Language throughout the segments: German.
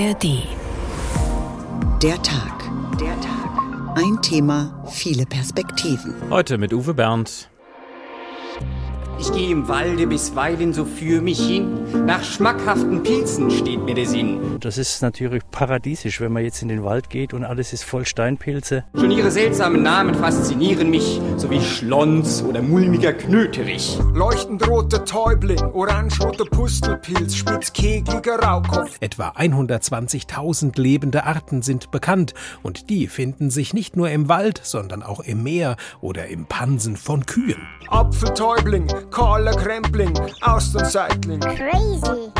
ARD. Der Tag. Der Tag. Ein Thema, viele Perspektiven. Heute mit Uwe Bernd. Ich gehe im Walde bisweilen so für mich hin. Nach schmackhaften Pilzen steht mir der Sinn. Das ist natürlich paradiesisch, wenn man jetzt in den Wald geht und alles ist voll Steinpilze. Schon ihre seltsamen Namen faszinieren mich, so wie Schlons oder mulmiger Knöterich. Leuchtend roter Täubling, orangeroter Pustelpilz, spitzkegeliger Raukopf. Etwa 120.000 lebende Arten sind bekannt und die finden sich nicht nur im Wald, sondern auch im Meer oder im Pansen von Kühen. Apfeltäubling, kahler Krempling, Austernseitling. Crazy.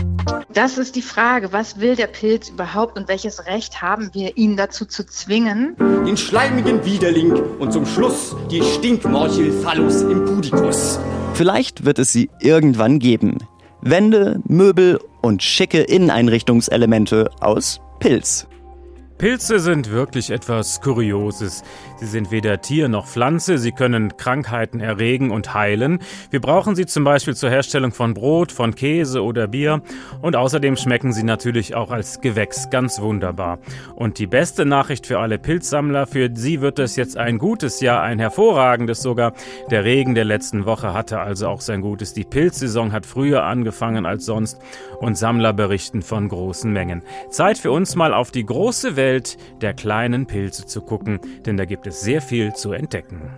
Das ist die Frage, was will der Pilz überhaupt und welches Recht haben wir, ihn dazu zu zwingen? Den schleimigen Widerling und zum Schluss die Stinkmorchel Phallus impudicus. Vielleicht wird es sie irgendwann geben. Wände, Möbel und schicke Inneneinrichtungselemente aus Pilz. Pilze sind wirklich etwas Kurioses. Sie sind weder Tier noch Pflanze, sie können Krankheiten erregen und heilen. Wir brauchen sie zum Beispiel zur Herstellung von Brot, von Käse oder Bier und außerdem schmecken sie natürlich auch als Gewächs ganz wunderbar. Und die beste Nachricht für alle Pilzsammler, für sie wird es jetzt ein gutes Jahr, ein hervorragendes sogar. Der Regen der letzten Woche hatte also auch sein Gutes. Die Pilzsaison hat früher angefangen als sonst und Sammler berichten von großen Mengen. Zeit für uns mal auf die große Welt der kleinen Pilze zu gucken, denn da gibt es sehr viel zu entdecken.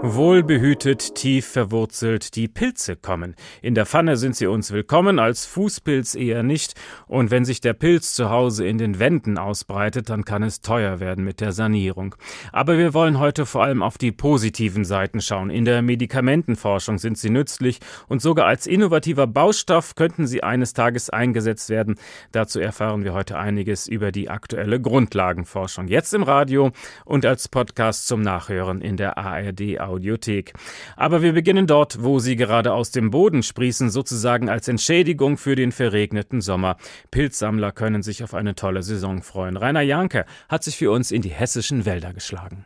Wohlbehütet, tief verwurzelt, die Pilze kommen. In der Pfanne sind sie uns willkommen, als Fußpilz eher nicht. Und wenn sich der Pilz zu Hause in den Wänden ausbreitet, dann kann es teuer werden mit der Sanierung. Aber wir wollen heute vor allem auf die positiven Seiten schauen. In der Medikamentenforschung sind sie nützlich und sogar als innovativer Baustoff könnten sie eines Tages eingesetzt werden. Dazu erfahren wir heute einiges über die aktuelle Grundlagenforschung. Jetzt im Radio und als Podcast zum Nachhören in der ARD Audiothek. Aber wir beginnen dort, wo sie gerade aus dem Boden sprießen, sozusagen als Entschädigung für den verregneten Sommer. Pilzsammler können sich auf eine tolle Saison freuen. Rainer Janke hat sich für uns in die hessischen Wälder geschlagen.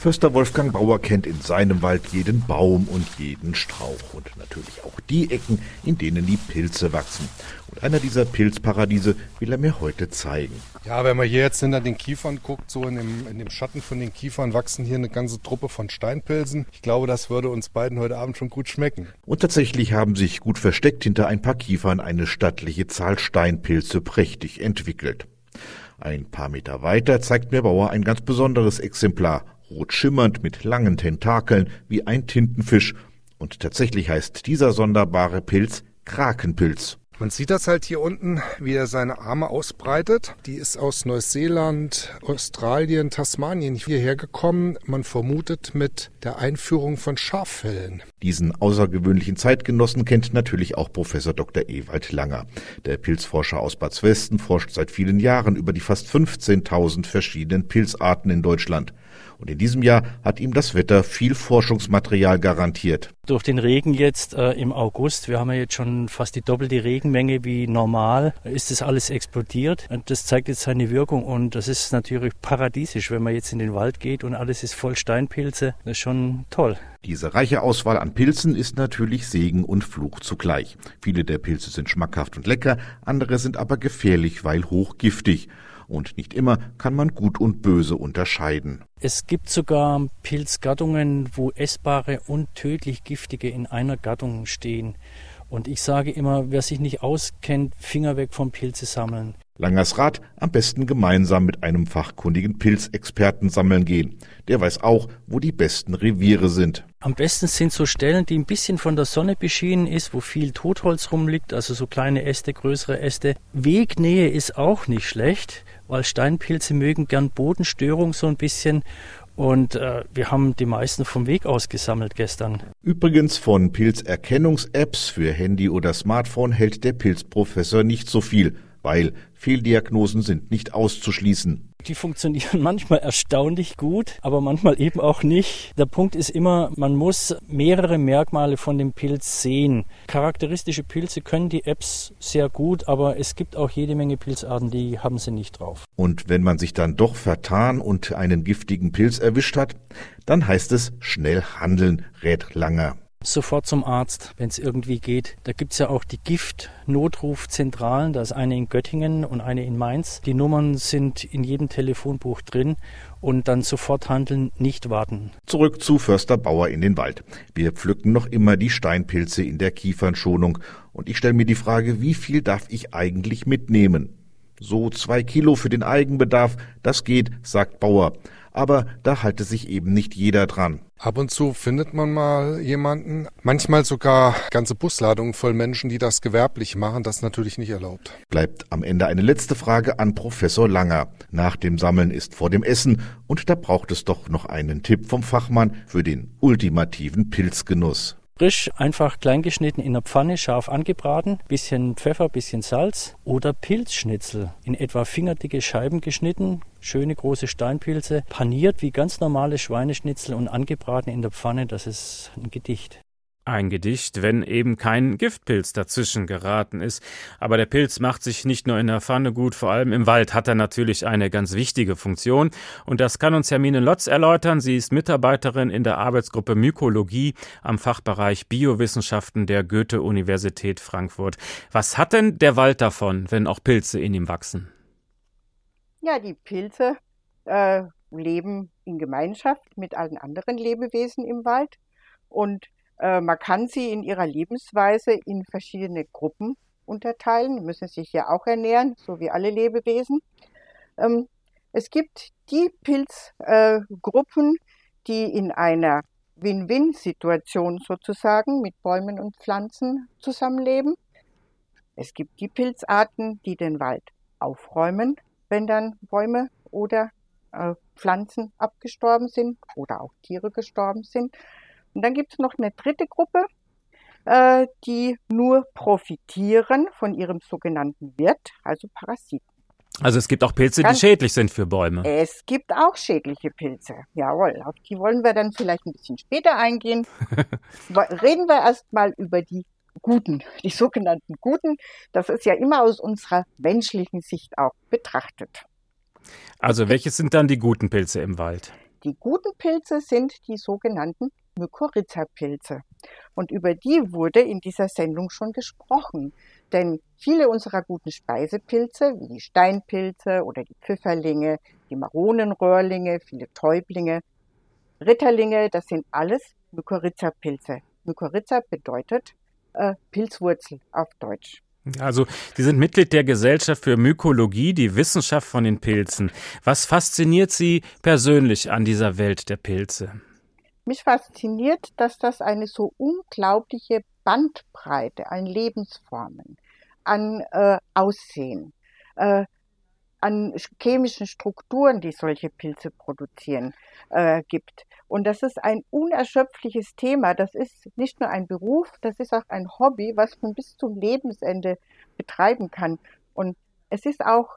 Förster Wolfgang Bauer kennt in seinem Wald jeden Baum und jeden Strauch und natürlich auch die Ecken, in denen die Pilze wachsen. Und einer dieser Pilzparadiese will er mir heute zeigen. Ja, wenn man hier jetzt hinter den Kiefern guckt, so in dem, in dem Schatten von den Kiefern wachsen hier eine ganze Truppe von Steinpilzen. Ich glaube, das würde uns beiden heute Abend schon gut schmecken. Und tatsächlich haben sich gut versteckt hinter ein paar Kiefern eine stattliche Zahl Steinpilze prächtig entwickelt. Ein paar Meter weiter zeigt mir Bauer ein ganz besonderes Exemplar, rot schimmernd mit langen Tentakeln wie ein Tintenfisch. Und tatsächlich heißt dieser sonderbare Pilz Krakenpilz. Man sieht das halt hier unten, wie er seine Arme ausbreitet. Die ist aus Neuseeland, Australien, Tasmanien hierher gekommen. Man vermutet mit der Einführung von Schaffellen. Diesen außergewöhnlichen Zeitgenossen kennt natürlich auch Professor Dr. Ewald Langer. Der Pilzforscher aus Bad Westen forscht seit vielen Jahren über die fast 15.000 verschiedenen Pilzarten in Deutschland. Und in diesem Jahr hat ihm das Wetter viel Forschungsmaterial garantiert. Durch den Regen jetzt äh, im August, wir haben ja jetzt schon fast die doppelte Regenmenge wie normal, ist das alles explodiert. Und das zeigt jetzt seine Wirkung und das ist natürlich paradiesisch, wenn man jetzt in den Wald geht und alles ist voll Steinpilze. Das ist schon toll. Diese reiche Auswahl an Pilzen ist natürlich Segen und Fluch zugleich. Viele der Pilze sind schmackhaft und lecker, andere sind aber gefährlich, weil hochgiftig und nicht immer kann man Gut und Böse unterscheiden. Es gibt sogar Pilzgattungen, wo essbare und tödlich giftige in einer Gattung stehen. Und ich sage immer, wer sich nicht auskennt, Finger weg vom Pilze sammeln. Langers Rat, am besten gemeinsam mit einem fachkundigen Pilzexperten sammeln gehen. Der weiß auch, wo die besten Reviere sind. Am besten sind so Stellen, die ein bisschen von der Sonne beschienen ist, wo viel Totholz rumliegt, also so kleine Äste, größere Äste. Wegnähe ist auch nicht schlecht, weil Steinpilze mögen gern Bodenstörung so ein bisschen und äh, wir haben die meisten vom Weg aus gesammelt gestern. Übrigens von Pilzerkennungs-Apps für Handy oder Smartphone hält der Pilzprofessor nicht so viel weil Fehldiagnosen sind nicht auszuschließen. Die funktionieren manchmal erstaunlich gut, aber manchmal eben auch nicht. Der Punkt ist immer, man muss mehrere Merkmale von dem Pilz sehen. Charakteristische Pilze können die Apps sehr gut, aber es gibt auch jede Menge Pilzarten, die haben sie nicht drauf. Und wenn man sich dann doch vertan und einen giftigen Pilz erwischt hat, dann heißt es schnell handeln, rät Langer. Sofort zum Arzt, wenn es irgendwie geht. Da gibt es ja auch die Gift-Notrufzentralen. Da ist eine in Göttingen und eine in Mainz. Die Nummern sind in jedem Telefonbuch drin und dann sofort handeln, nicht warten. Zurück zu Förster Bauer in den Wald. Wir pflücken noch immer die Steinpilze in der Kiefernschonung und ich stelle mir die Frage, wie viel darf ich eigentlich mitnehmen? So zwei Kilo für den Eigenbedarf, das geht, sagt Bauer aber da halte sich eben nicht jeder dran. Ab und zu findet man mal jemanden, manchmal sogar ganze Busladungen voll Menschen, die das gewerblich machen, das ist natürlich nicht erlaubt. Bleibt am Ende eine letzte Frage an Professor Langer. Nach dem Sammeln ist vor dem Essen und da braucht es doch noch einen Tipp vom Fachmann für den ultimativen Pilzgenuss. Frisch, einfach kleingeschnitten in der Pfanne, scharf angebraten, bisschen Pfeffer, bisschen Salz oder Pilzschnitzel in etwa fingerdicke Scheiben geschnitten, schöne große Steinpilze, paniert wie ganz normale Schweineschnitzel und angebraten in der Pfanne, das ist ein Gedicht. Ein Gedicht, wenn eben kein Giftpilz dazwischen geraten ist. Aber der Pilz macht sich nicht nur in der Pfanne gut, vor allem im Wald hat er natürlich eine ganz wichtige Funktion. Und das kann uns Hermine Lotz erläutern. Sie ist Mitarbeiterin in der Arbeitsgruppe Mykologie am Fachbereich Biowissenschaften der Goethe-Universität Frankfurt. Was hat denn der Wald davon, wenn auch Pilze in ihm wachsen? Ja, die Pilze äh, leben in Gemeinschaft mit allen anderen Lebewesen im Wald. Und äh, man kann sie in ihrer Lebensweise in verschiedene Gruppen unterteilen, die müssen sich ja auch ernähren, so wie alle Lebewesen. Ähm, es gibt die Pilzgruppen, äh, die in einer Win-Win-Situation sozusagen mit Bäumen und Pflanzen zusammenleben. Es gibt die Pilzarten, die den Wald aufräumen, wenn dann Bäume oder äh, Pflanzen abgestorben sind oder auch Tiere gestorben sind. Und dann gibt es noch eine dritte Gruppe, äh, die nur profitieren von ihrem sogenannten Wirt, also Parasiten. Also es gibt auch Pilze, die schädlich sind für Bäume. Es gibt auch schädliche Pilze. Jawohl, auf die wollen wir dann vielleicht ein bisschen später eingehen. Reden wir erstmal über die Guten, die sogenannten Guten. Das ist ja immer aus unserer menschlichen Sicht auch betrachtet. Also welche sind dann die guten Pilze im Wald? Die guten Pilze sind die sogenannten Mykorrhiza-Pilze. Und über die wurde in dieser Sendung schon gesprochen. Denn viele unserer guten Speisepilze, wie die Steinpilze oder die Pfifferlinge, die Maronenröhrlinge, viele Täublinge, Ritterlinge, das sind alles Mykorrhiza-Pilze. Mykorrhiza bedeutet äh, Pilzwurzel auf Deutsch. Also, Sie sind Mitglied der Gesellschaft für Mykologie, die Wissenschaft von den Pilzen. Was fasziniert Sie persönlich an dieser Welt der Pilze? Mich fasziniert, dass das eine so unglaubliche Bandbreite an Lebensformen, an äh, Aussehen, äh, an chemischen Strukturen, die solche Pilze produzieren, äh, gibt. Und das ist ein unerschöpfliches Thema. Das ist nicht nur ein Beruf, das ist auch ein Hobby, was man bis zum Lebensende betreiben kann. Und es ist auch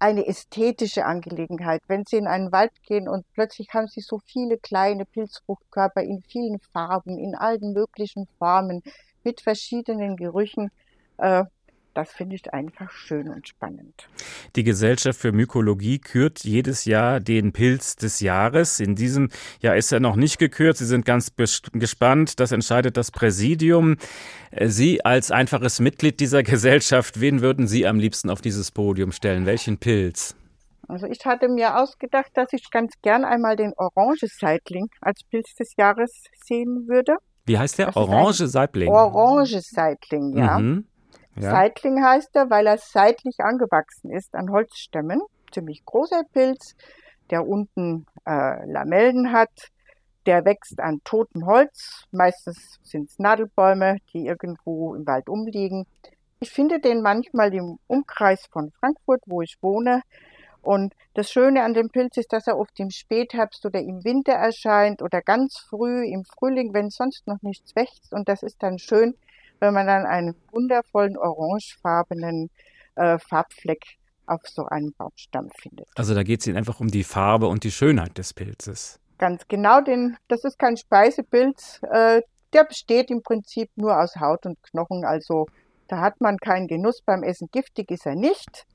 eine ästhetische Angelegenheit. Wenn Sie in einen Wald gehen und plötzlich haben Sie so viele kleine Pilzfruchtkörper in vielen Farben, in allen möglichen Formen, mit verschiedenen Gerüchen, äh, das finde ich einfach schön und spannend. Die Gesellschaft für Mykologie kürt jedes Jahr den Pilz des Jahres. In diesem Jahr ist er noch nicht gekürt. Sie sind ganz gespannt. Das entscheidet das Präsidium. Äh, Sie als einfaches Mitglied dieser Gesellschaft, wen würden Sie am liebsten auf dieses Podium stellen? Welchen Pilz? Also ich hatte mir ausgedacht, dass ich ganz gern einmal den Orange-Seitling als Pilz des Jahres sehen würde. Wie heißt der? Orange-Seitling? Orange-Seitling, ja. Mhm. Ja. Seitling heißt er, weil er seitlich angewachsen ist an Holzstämmen. Ziemlich großer Pilz, der unten äh, Lamellen hat. Der wächst an totem Holz. Meistens sind es Nadelbäume, die irgendwo im Wald umliegen. Ich finde den manchmal im Umkreis von Frankfurt, wo ich wohne. Und das Schöne an dem Pilz ist, dass er oft im Spätherbst oder im Winter erscheint oder ganz früh im Frühling, wenn sonst noch nichts wächst. Und das ist dann schön, wenn man dann einen wundervollen orangefarbenen äh, Farbfleck auf so einem Baumstamm findet. Also da geht es Ihnen einfach um die Farbe und die Schönheit des Pilzes. Ganz genau, denn das ist kein Speisepilz. Äh, der besteht im Prinzip nur aus Haut und Knochen. Also da hat man keinen Genuss beim Essen. Giftig ist er nicht.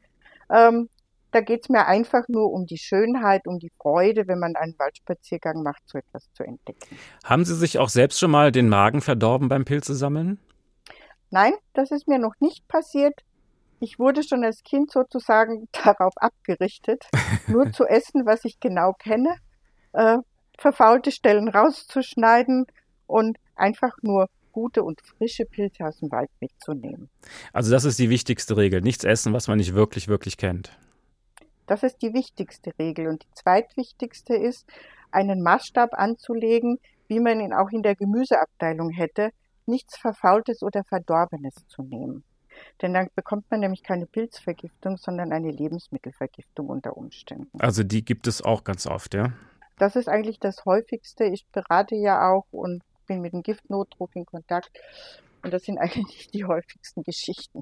Ähm, Da geht es mir einfach nur um die Schönheit, um die Freude, wenn man einen Waldspaziergang macht, so etwas zu entdecken. Haben Sie sich auch selbst schon mal den Magen verdorben beim Pilzesammeln? Nein, das ist mir noch nicht passiert. Ich wurde schon als Kind sozusagen darauf abgerichtet, nur zu essen, was ich genau kenne, äh, verfaulte Stellen rauszuschneiden und einfach nur gute und frische Pilze aus dem Wald mitzunehmen. Also das ist die wichtigste Regel, nichts essen, was man nicht wirklich, wirklich kennt. Das ist die wichtigste Regel. Und die zweitwichtigste ist, einen Maßstab anzulegen, wie man ihn auch in der Gemüseabteilung hätte, nichts Verfaultes oder Verdorbenes zu nehmen. Denn dann bekommt man nämlich keine Pilzvergiftung, sondern eine Lebensmittelvergiftung unter Umständen. Also die gibt es auch ganz oft, ja? Das ist eigentlich das häufigste. Ich berate ja auch und bin mit dem Giftnotdruck in Kontakt. Und das sind eigentlich die häufigsten Geschichten.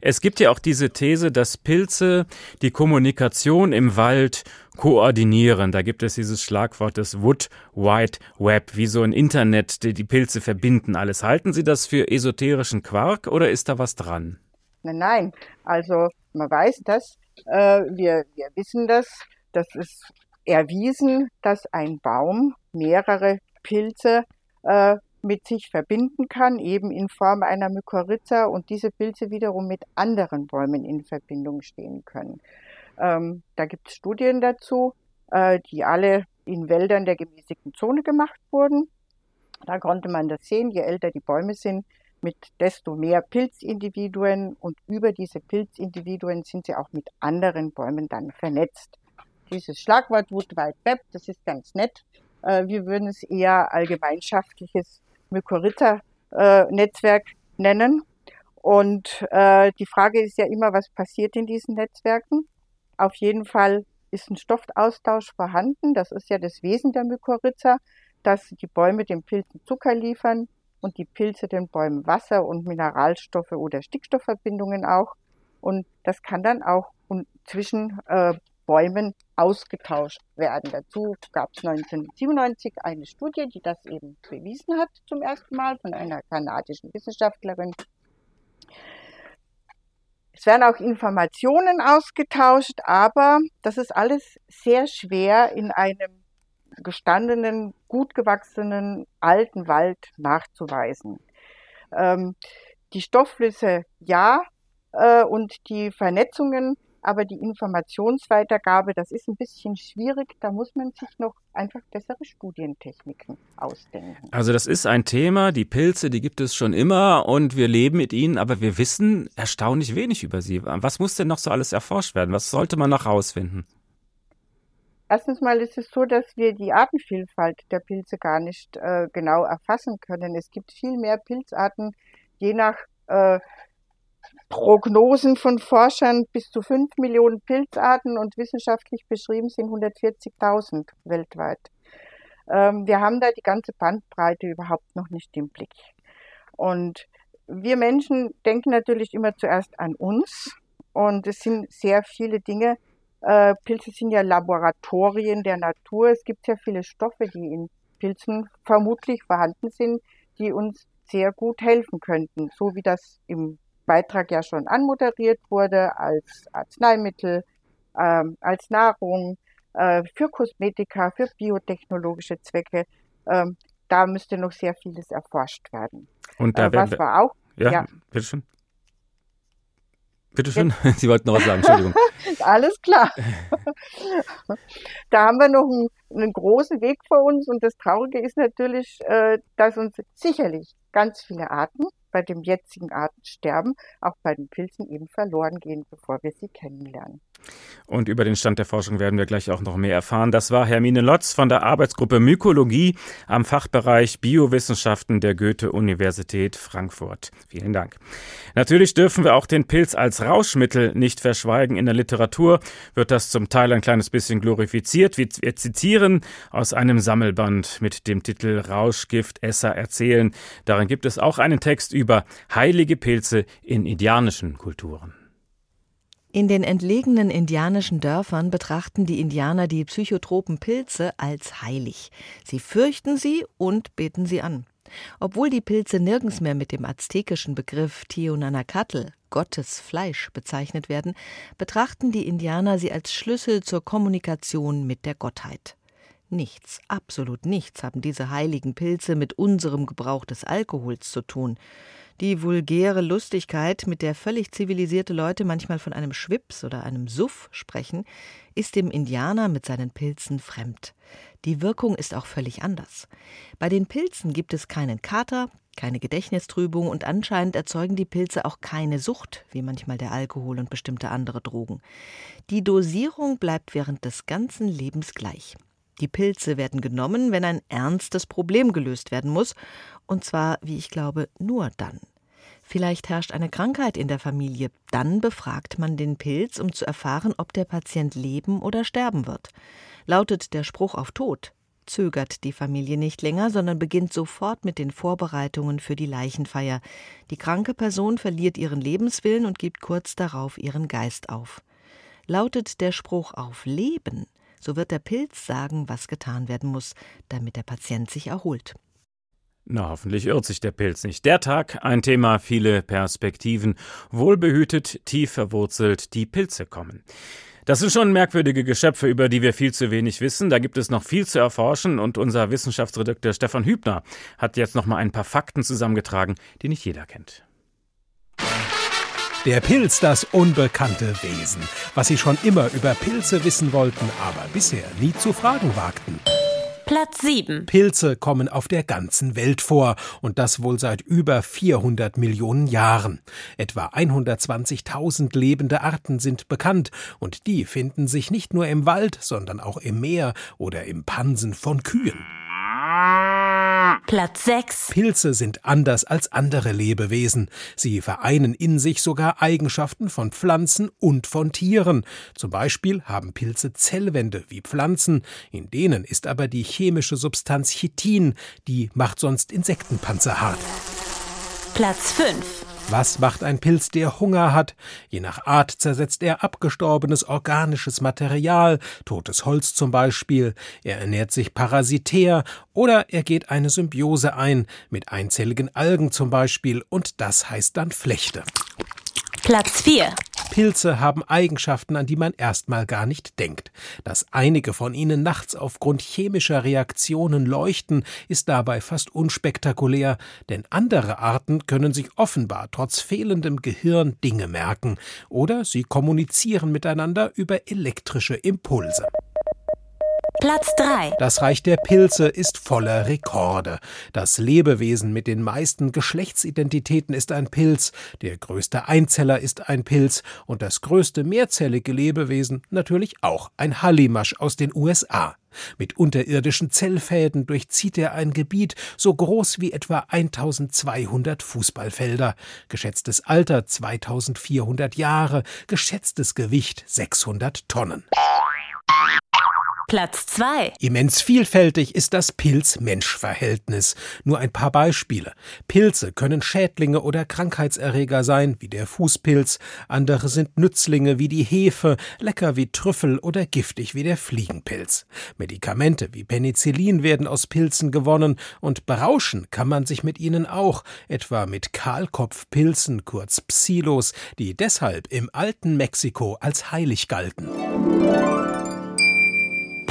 Es gibt ja auch diese These, dass Pilze die Kommunikation im Wald koordinieren. Da gibt es dieses Schlagwort des Wood Wide Web, wie so ein Internet, die die Pilze verbinden alles. Halten Sie das für esoterischen Quark oder ist da was dran? Nein, nein. Also man weiß das, äh, wir, wir wissen das, das ist erwiesen, dass ein Baum mehrere Pilze äh, mit sich verbinden kann, eben in Form einer Mykorrhiza und diese Pilze wiederum mit anderen Bäumen in Verbindung stehen können. Ähm, da gibt es Studien dazu, äh, die alle in Wäldern der gemäßigten Zone gemacht wurden. Da konnte man das sehen, je älter die Bäume sind, mit desto mehr Pilzindividuen und über diese Pilzindividuen sind sie auch mit anderen Bäumen dann vernetzt. Dieses Schlagwort Wood Wide Web, das ist ganz nett. Äh, wir würden es eher allgemeinschaftliches Mykorrhiza-Netzwerk nennen. Und äh, die Frage ist ja immer, was passiert in diesen Netzwerken? Auf jeden Fall ist ein Stoffaustausch vorhanden. Das ist ja das Wesen der Mykorrhiza, dass die Bäume den Pilzen Zucker liefern und die Pilze den Bäumen Wasser und Mineralstoffe oder Stickstoffverbindungen auch. Und das kann dann auch zwischen äh, Bäumen ausgetauscht werden. Dazu gab es 1997 eine Studie, die das eben bewiesen hat zum ersten Mal von einer kanadischen Wissenschaftlerin. Es werden auch Informationen ausgetauscht, aber das ist alles sehr schwer in einem gestandenen, gut gewachsenen alten Wald nachzuweisen. Ähm, die Stoffflüsse ja äh, und die Vernetzungen aber die Informationsweitergabe, das ist ein bisschen schwierig. Da muss man sich noch einfach bessere Studientechniken ausdenken. Also das ist ein Thema, die Pilze, die gibt es schon immer und wir leben mit ihnen, aber wir wissen erstaunlich wenig über sie. Was muss denn noch so alles erforscht werden? Was sollte man noch herausfinden? Erstens mal ist es so, dass wir die Artenvielfalt der Pilze gar nicht äh, genau erfassen können. Es gibt viel mehr Pilzarten, je nach äh, Prognosen von Forschern bis zu 5 Millionen Pilzarten und wissenschaftlich beschrieben sind 140.000 weltweit. Ähm, wir haben da die ganze Bandbreite überhaupt noch nicht im Blick. Und wir Menschen denken natürlich immer zuerst an uns und es sind sehr viele Dinge. Äh, Pilze sind ja Laboratorien der Natur. Es gibt sehr viele Stoffe, die in Pilzen vermutlich vorhanden sind, die uns sehr gut helfen könnten, so wie das im Beitrag ja schon anmoderiert wurde, als Arzneimittel, ähm, als Nahrung, äh, für Kosmetika, für biotechnologische Zwecke. Ähm, da müsste noch sehr vieles erforscht werden. Und da äh, was war auch? Ja, ja. bitteschön. Bitteschön, Sie wollten noch was sagen, Entschuldigung. Alles klar. da haben wir noch einen, einen, großen Weg vor uns und das Traurige ist natürlich, äh, dass uns sicherlich ganz viele Arten bei dem jetzigen Artensterben auch bei den Pilzen eben verloren gehen, bevor wir sie kennenlernen. Und über den Stand der Forschung werden wir gleich auch noch mehr erfahren. Das war Hermine Lotz von der Arbeitsgruppe Mykologie am Fachbereich Biowissenschaften der Goethe-Universität Frankfurt. Vielen Dank. Natürlich dürfen wir auch den Pilz als Rauschmittel nicht verschweigen. In der Literatur wird das zum Teil ein kleines bisschen glorifiziert. Wir zitieren aus einem Sammelband mit dem Titel Rauschgift Esser erzählen. Darin gibt es auch einen Text über heilige Pilze in indianischen Kulturen. In den entlegenen indianischen Dörfern betrachten die Indianer die psychotropen Pilze als heilig. Sie fürchten sie und beten sie an. Obwohl die Pilze nirgends mehr mit dem aztekischen Begriff Tionanacatl, Gottes Fleisch, bezeichnet werden, betrachten die Indianer sie als Schlüssel zur Kommunikation mit der Gottheit. Nichts, absolut nichts haben diese heiligen Pilze mit unserem Gebrauch des Alkohols zu tun. Die vulgäre Lustigkeit, mit der völlig zivilisierte Leute manchmal von einem Schwips oder einem Suff sprechen, ist dem Indianer mit seinen Pilzen fremd. Die Wirkung ist auch völlig anders. Bei den Pilzen gibt es keinen Kater, keine Gedächtnistrübung und anscheinend erzeugen die Pilze auch keine Sucht, wie manchmal der Alkohol und bestimmte andere Drogen. Die Dosierung bleibt während des ganzen Lebens gleich. Die Pilze werden genommen, wenn ein ernstes Problem gelöst werden muss, und zwar, wie ich glaube, nur dann. Vielleicht herrscht eine Krankheit in der Familie, dann befragt man den Pilz, um zu erfahren, ob der Patient leben oder sterben wird. Lautet der Spruch auf Tod, zögert die Familie nicht länger, sondern beginnt sofort mit den Vorbereitungen für die Leichenfeier. Die kranke Person verliert ihren Lebenswillen und gibt kurz darauf ihren Geist auf. Lautet der Spruch auf Leben, so wird der Pilz sagen, was getan werden muss, damit der Patient sich erholt. Na, hoffentlich irrt sich der Pilz nicht. Der Tag, ein Thema, viele Perspektiven. Wohlbehütet, tief verwurzelt, die Pilze kommen. Das sind schon merkwürdige Geschöpfe, über die wir viel zu wenig wissen. Da gibt es noch viel zu erforschen und unser Wissenschaftsredakteur Stefan Hübner hat jetzt noch mal ein paar Fakten zusammengetragen, die nicht jeder kennt. Der Pilz, das unbekannte Wesen, was Sie schon immer über Pilze wissen wollten, aber bisher nie zu fragen wagten. Platz 7. Pilze kommen auf der ganzen Welt vor und das wohl seit über 400 Millionen Jahren. Etwa 120.000 lebende Arten sind bekannt und die finden sich nicht nur im Wald, sondern auch im Meer oder im Pansen von Kühen. Platz 6. Pilze sind anders als andere Lebewesen. Sie vereinen in sich sogar Eigenschaften von Pflanzen und von Tieren. Zum Beispiel haben Pilze Zellwände wie Pflanzen, in denen ist aber die chemische Substanz Chitin, die macht sonst Insektenpanzer hart. Platz 5. Was macht ein Pilz, der Hunger hat? Je nach Art zersetzt er abgestorbenes organisches Material, totes Holz zum Beispiel, er ernährt sich parasitär oder er geht eine Symbiose ein, mit einzelligen Algen zum Beispiel, und das heißt dann Flechte. Platz 4. Pilze haben Eigenschaften, an die man erstmal gar nicht denkt. Dass einige von ihnen nachts aufgrund chemischer Reaktionen leuchten, ist dabei fast unspektakulär, denn andere Arten können sich offenbar trotz fehlendem Gehirn Dinge merken oder sie kommunizieren miteinander über elektrische Impulse. Platz 3. Das Reich der Pilze ist voller Rekorde. Das Lebewesen mit den meisten Geschlechtsidentitäten ist ein Pilz, der größte Einzeller ist ein Pilz und das größte mehrzellige Lebewesen natürlich auch ein Hallimasch aus den USA. Mit unterirdischen Zellfäden durchzieht er ein Gebiet so groß wie etwa 1200 Fußballfelder. Geschätztes Alter 2400 Jahre, geschätztes Gewicht 600 Tonnen. Platz 2. Immens vielfältig ist das Pilz-Mensch-Verhältnis. Nur ein paar Beispiele. Pilze können Schädlinge oder Krankheitserreger sein, wie der Fußpilz. Andere sind Nützlinge wie die Hefe, lecker wie Trüffel oder giftig wie der Fliegenpilz. Medikamente wie Penicillin werden aus Pilzen gewonnen und berauschen kann man sich mit ihnen auch, etwa mit Kahlkopfpilzen, kurz Psilos, die deshalb im alten Mexiko als heilig galten.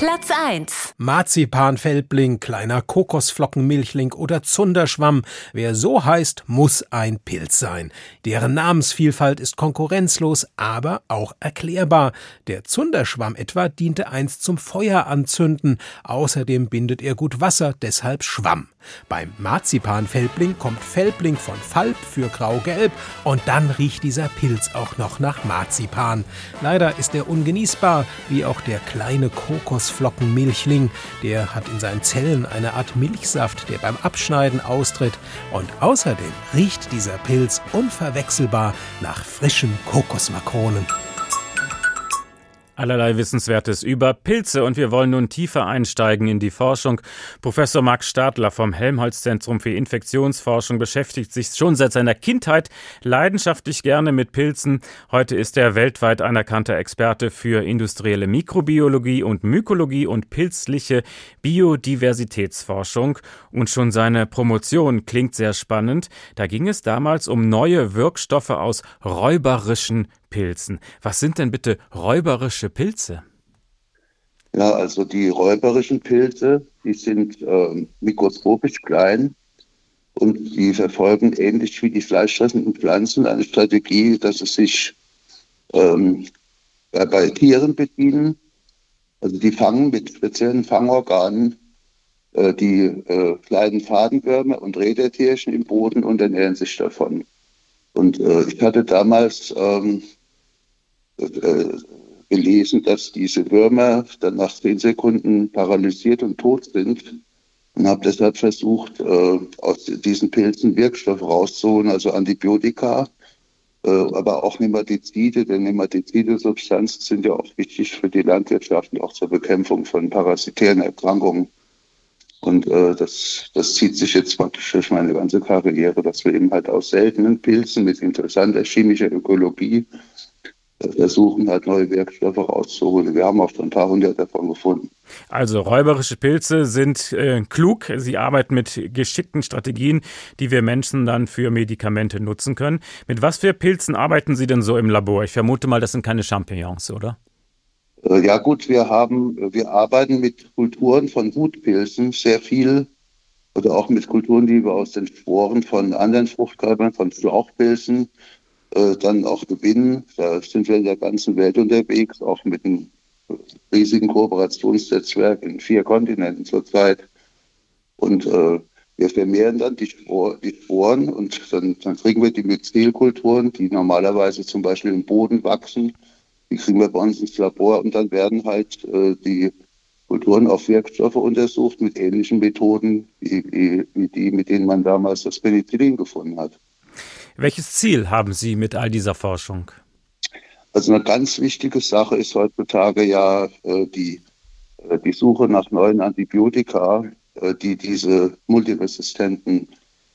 Platz 1. Marzipanfeldling, kleiner Kokosflockenmilchling oder Zunderschwamm. Wer so heißt, muss ein Pilz sein. Deren Namensvielfalt ist konkurrenzlos, aber auch erklärbar. Der Zunderschwamm etwa diente einst zum Feuer anzünden. Außerdem bindet er gut Wasser, deshalb Schwamm. Beim Marzipanfeldling kommt Felbling von Falb für grau-gelb und dann riecht dieser Pilz auch noch nach Marzipan. Leider ist er ungenießbar, wie auch der kleine Kokosflockenmilchling. Der hat in seinen Zellen eine Art Milchsaft, der beim Abschneiden austritt. Und außerdem riecht dieser Pilz unverwechselbar nach frischen Kokosmakronen. Allerlei Wissenswertes über Pilze und wir wollen nun tiefer einsteigen in die Forschung. Professor Max Stadler vom Helmholtz-Zentrum für Infektionsforschung beschäftigt sich schon seit seiner Kindheit leidenschaftlich gerne mit Pilzen. Heute ist er weltweit anerkannter Experte für industrielle Mikrobiologie und Mykologie und pilzliche Biodiversitätsforschung. Und schon seine Promotion klingt sehr spannend. Da ging es damals um neue Wirkstoffe aus räuberischen Pilzen. Was sind denn bitte räuberische Pilze? Ja, also die räuberischen Pilze, die sind äh, mikroskopisch klein und die verfolgen ähnlich wie die fleischfressenden Pflanzen eine Strategie, dass sie sich ähm, bei Tieren bedienen. Also die fangen mit speziellen Fangorganen äh, die äh, kleinen Fadenwürmer und Rädertierchen im Boden und ernähren sich davon. Und äh, ich hatte damals ähm, äh, gelesen, dass diese Würmer dann nach zehn Sekunden paralysiert und tot sind und habe deshalb versucht, äh, aus diesen Pilzen Wirkstoffe rauszuholen, also Antibiotika, äh, aber auch Nematizide, denn Nematizide-Substanzen sind ja auch wichtig für die Landwirtschaft und auch zur Bekämpfung von parasitären Erkrankungen. Und äh, das, das zieht sich jetzt praktisch durch meine ganze Karriere, dass wir eben halt aus seltenen Pilzen mit interessanter chemischer Ökologie versuchen halt neue Werkstoffe rauszuholen. Wir haben auch schon ein paar hundert davon gefunden. Also räuberische Pilze sind äh, klug. Sie arbeiten mit geschickten Strategien, die wir Menschen dann für Medikamente nutzen können. Mit was für Pilzen arbeiten Sie denn so im Labor? Ich vermute mal, das sind keine Champignons, oder? Äh, ja gut, wir haben, wir arbeiten mit Kulturen von Hutpilzen sehr viel oder auch mit Kulturen, die wir aus den Sporen von anderen Fruchtkörpern, von Schlauchpilzen äh, dann auch gewinnen. Da sind wir in der ganzen Welt unterwegs, auch mit einem riesigen Kooperationsnetzwerk in vier Kontinenten zurzeit. Und äh, wir vermehren dann die, Spor die Sporen und dann, dann, kriegen wir die Myzelkulturen, die normalerweise zum Beispiel im Boden wachsen. Die kriegen wir bei uns ins Labor und dann werden halt äh, die Kulturen auf Wirkstoffe untersucht mit ähnlichen Methoden wie, wie, wie die, mit denen man damals das Penicillin gefunden hat. Welches Ziel haben Sie mit all dieser Forschung? Also eine ganz wichtige Sache ist heutzutage ja äh, die, äh, die Suche nach neuen Antibiotika, äh, die diese multiresistenten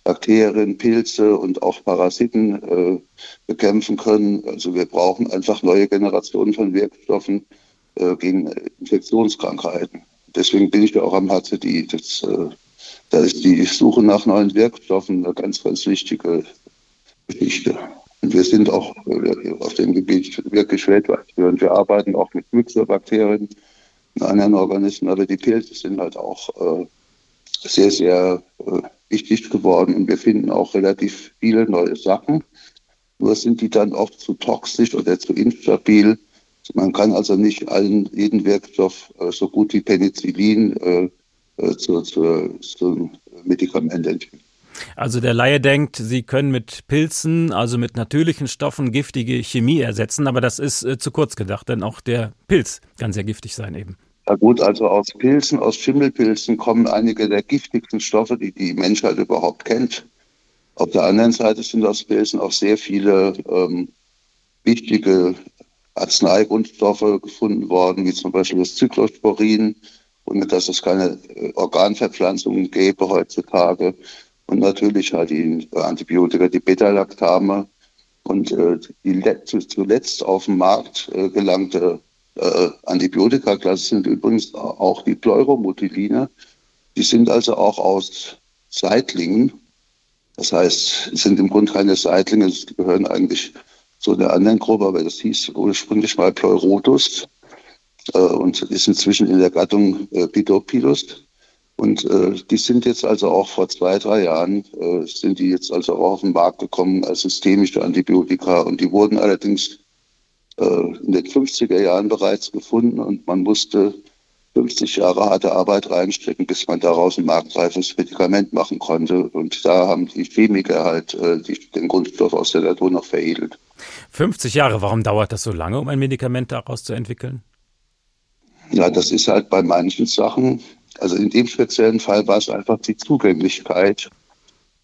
Bakterien, Pilze und auch Parasiten äh, bekämpfen können. Also wir brauchen einfach neue Generationen von Wirkstoffen äh, gegen Infektionskrankheiten. Deswegen bin ich ja auch am HCD. Das, äh, da ist die Suche nach neuen Wirkstoffen eine ganz, ganz wichtige Geschichte. Und wir sind auch äh, auf dem Gebiet wirklich weltweit führend. Wir arbeiten auch mit Myxobakterien und anderen Organismen, aber die Pilze sind halt auch äh, sehr, sehr äh, wichtig geworden und wir finden auch relativ viele neue Sachen. Nur sind die dann oft zu toxisch oder zu instabil. Man kann also nicht allen, jeden Wirkstoff äh, so gut wie Penicillin äh, äh zu, zu, zum Medikament entwickeln. Also der Laie denkt, sie können mit Pilzen, also mit natürlichen Stoffen, giftige Chemie ersetzen, aber das ist äh, zu kurz gedacht, denn auch der Pilz kann sehr giftig sein eben. Ja gut, also aus Pilzen, aus Schimmelpilzen kommen einige der giftigsten Stoffe, die die Menschheit überhaupt kennt. Auf der anderen Seite sind aus Pilzen auch sehr viele ähm, wichtige Arzneigrundstoffe gefunden worden, wie zum Beispiel das Cyclosporin, ohne dass es keine äh, Organverpflanzungen gäbe heutzutage und natürlich halt die Antibiotika, die Beta-Lactame und äh, die zuletzt auf den Markt äh, gelangte äh, Antibiotika-Klasse sind übrigens auch die Pleuromotyline. Die sind also auch aus Seitlingen. Das heißt, sind im Grunde keine Seitlinge, gehören eigentlich zu einer anderen Gruppe, aber das hieß ursprünglich mal Pleurotus äh, und ist inzwischen in der Gattung äh, Pitopilus. Und äh, die sind jetzt also auch vor zwei, drei Jahren, äh, sind die jetzt also auch auf den Markt gekommen als systemische Antibiotika. Und die wurden allerdings äh, in den 50er Jahren bereits gefunden und man musste 50 Jahre harte Arbeit reinstecken, bis man daraus ein marktreifes Medikament machen konnte. Und da haben die Chemiker halt äh, die, den Grundstoff aus der Natur noch veredelt. 50 Jahre, warum dauert das so lange, um ein Medikament daraus zu entwickeln? Ja, das ist halt bei manchen Sachen also in dem speziellen Fall war es einfach die Zugänglichkeit,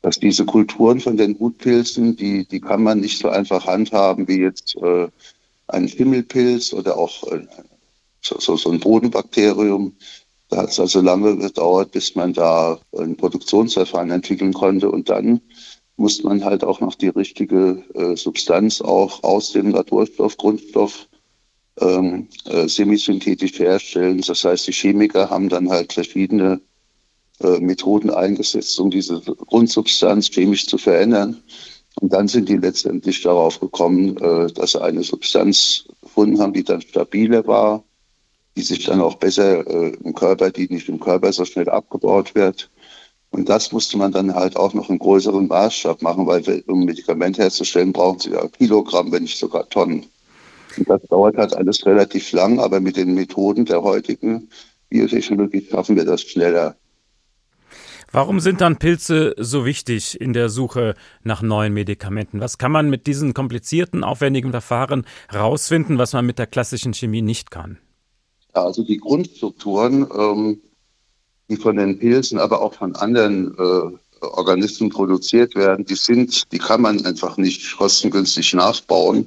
dass diese Kulturen von den Hutpilzen, die, die kann man nicht so einfach handhaben wie jetzt äh, ein Schimmelpilz oder auch äh, so, so ein Bodenbakterium. Da hat es also lange gedauert, bis man da ein Produktionsverfahren entwickeln konnte. Und dann muss man halt auch noch die richtige äh, Substanz auch aus dem Naturstoff, Grundstoff ähm, äh, semisynthetisch herstellen. Das heißt, die Chemiker haben dann halt verschiedene äh, Methoden eingesetzt, um diese Grundsubstanz chemisch zu verändern. Und dann sind die letztendlich darauf gekommen, äh, dass sie eine Substanz gefunden haben, die dann stabiler war, die sich dann auch besser äh, im Körper, die nicht im Körper so schnell abgebaut wird. Und das musste man dann halt auch noch im größeren Maßstab machen, weil um ein Medikament herzustellen, brauchen sie ja Kilogramm, wenn nicht sogar Tonnen. Das dauert halt alles relativ lang, aber mit den Methoden der heutigen Biotechnologie schaffen wir das schneller. Warum sind dann Pilze so wichtig in der Suche nach neuen Medikamenten? Was kann man mit diesen komplizierten, aufwendigen Verfahren rausfinden, was man mit der klassischen Chemie nicht kann? Also die Grundstrukturen, ähm, die von den Pilzen, aber auch von anderen äh, Organismen produziert werden, die sind, die kann man einfach nicht kostengünstig nachbauen.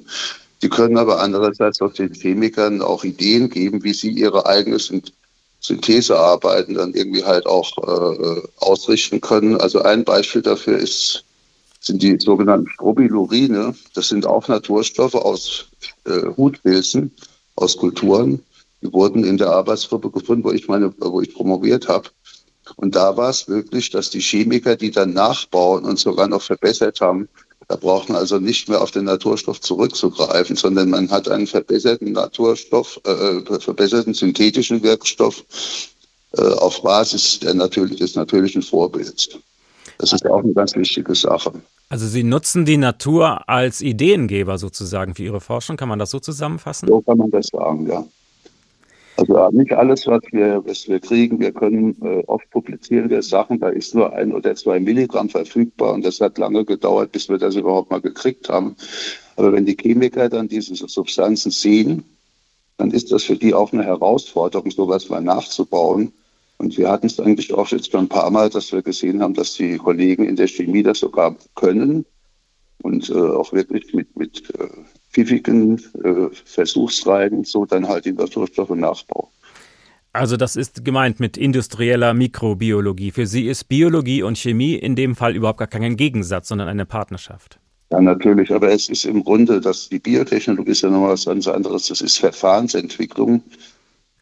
Die können aber andererseits auch den Chemikern auch Ideen geben, wie sie ihre eigene Synthesearbeiten dann irgendwie halt auch äh, ausrichten können. Also ein Beispiel dafür ist, sind die sogenannten Strobilurine. Das sind auch Naturstoffe aus äh, Hutpilzen, aus Kulturen. Die wurden in der Arbeitsgruppe gefunden, wo ich meine, wo ich promoviert habe. Und da war es wirklich, dass die Chemiker, die dann nachbauen und sogar noch verbessert haben, da braucht man also nicht mehr auf den Naturstoff zurückzugreifen, sondern man hat einen verbesserten Naturstoff, äh, verbesserten synthetischen Wirkstoff äh, auf Basis natürlich, des natürlichen Vorbilds. Das ist auch eine ganz wichtige Sache. Also Sie nutzen die Natur als Ideengeber sozusagen für Ihre Forschung. Kann man das so zusammenfassen? So kann man das sagen, ja. Also nicht alles, was wir, was wir kriegen, wir können äh, oft publizieren wir Sachen, da ist nur ein oder zwei Milligramm verfügbar und das hat lange gedauert, bis wir das überhaupt mal gekriegt haben. Aber wenn die Chemiker dann diese Substanzen sehen, dann ist das für die auch eine Herausforderung, sowas mal nachzubauen. Und wir hatten es eigentlich auch jetzt schon ein paar Mal, dass wir gesehen haben, dass die Kollegen in der Chemie das sogar können und äh, auch wirklich mit, mit äh, pfiffigen äh, Versuchsreihen so dann halt die Naturstoffe nachbauen. Also das ist gemeint mit industrieller Mikrobiologie. Für Sie ist Biologie und Chemie in dem Fall überhaupt gar kein Gegensatz, sondern eine Partnerschaft. Ja, natürlich, aber es ist im Grunde, dass die Biotechnologie ist ja noch was ganz anderes, das ist Verfahrensentwicklung.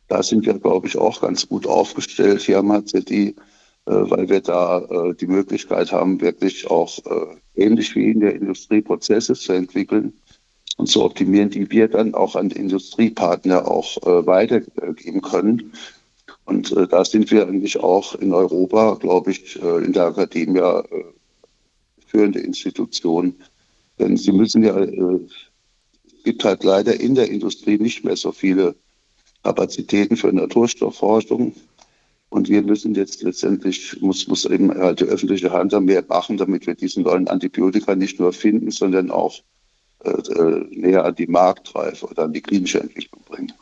Da sind wir, glaube ich, auch ganz gut aufgestellt hier am HZI, äh, weil wir da äh, die Möglichkeit haben, wirklich auch äh, ähnlich wie in der Industrie Prozesse zu entwickeln, und zu optimieren, die wir dann auch an Industriepartner auch äh, weitergeben können. Und äh, da sind wir eigentlich auch in Europa, glaube ich, äh, in der Akademie äh, führende Institution. Denn Sie müssen ja, äh, es gibt halt leider in der Industrie nicht mehr so viele Kapazitäten für Naturstoffforschung. Und wir müssen jetzt letztendlich, muss, muss eben halt die öffentliche Hand da mehr machen, damit wir diesen neuen Antibiotika nicht nur finden, sondern auch näher an die Marktreife oder an die klinische Entwicklung bringen.